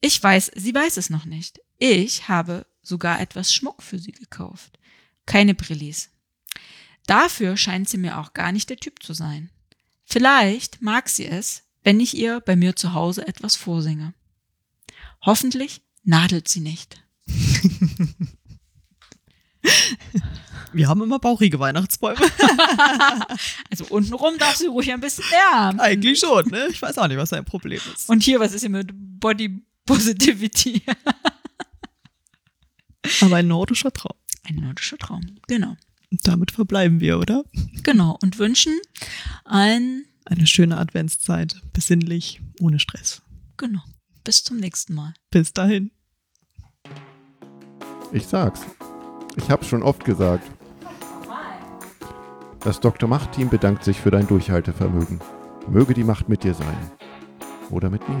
Ich weiß, sie weiß es noch nicht. Ich habe sogar etwas Schmuck für sie gekauft. Keine Brillis. Dafür scheint sie mir auch gar nicht der Typ zu sein. Vielleicht mag sie es, wenn ich ihr bei mir zu Hause etwas vorsinge. Hoffentlich nadelt sie nicht. Wir haben immer bauchige Weihnachtsbäume. also untenrum darf sie ruhig ein bisschen mehr. Eigentlich schon, ne? Ich weiß auch nicht, was sein Problem ist. Und hier, was ist hier mit Body Positivity? Aber ein nordischer Traum. Ein nordischer Traum, genau. Und damit verbleiben wir, oder? Genau. Und wünschen ein eine schöne Adventszeit. Besinnlich, ohne Stress. Genau. Bis zum nächsten Mal. Bis dahin. Ich sag's. Ich hab's schon oft gesagt. Das Dr. Macht-Team bedankt sich für dein Durchhaltevermögen. Möge die Macht mit dir sein. Oder mit mir.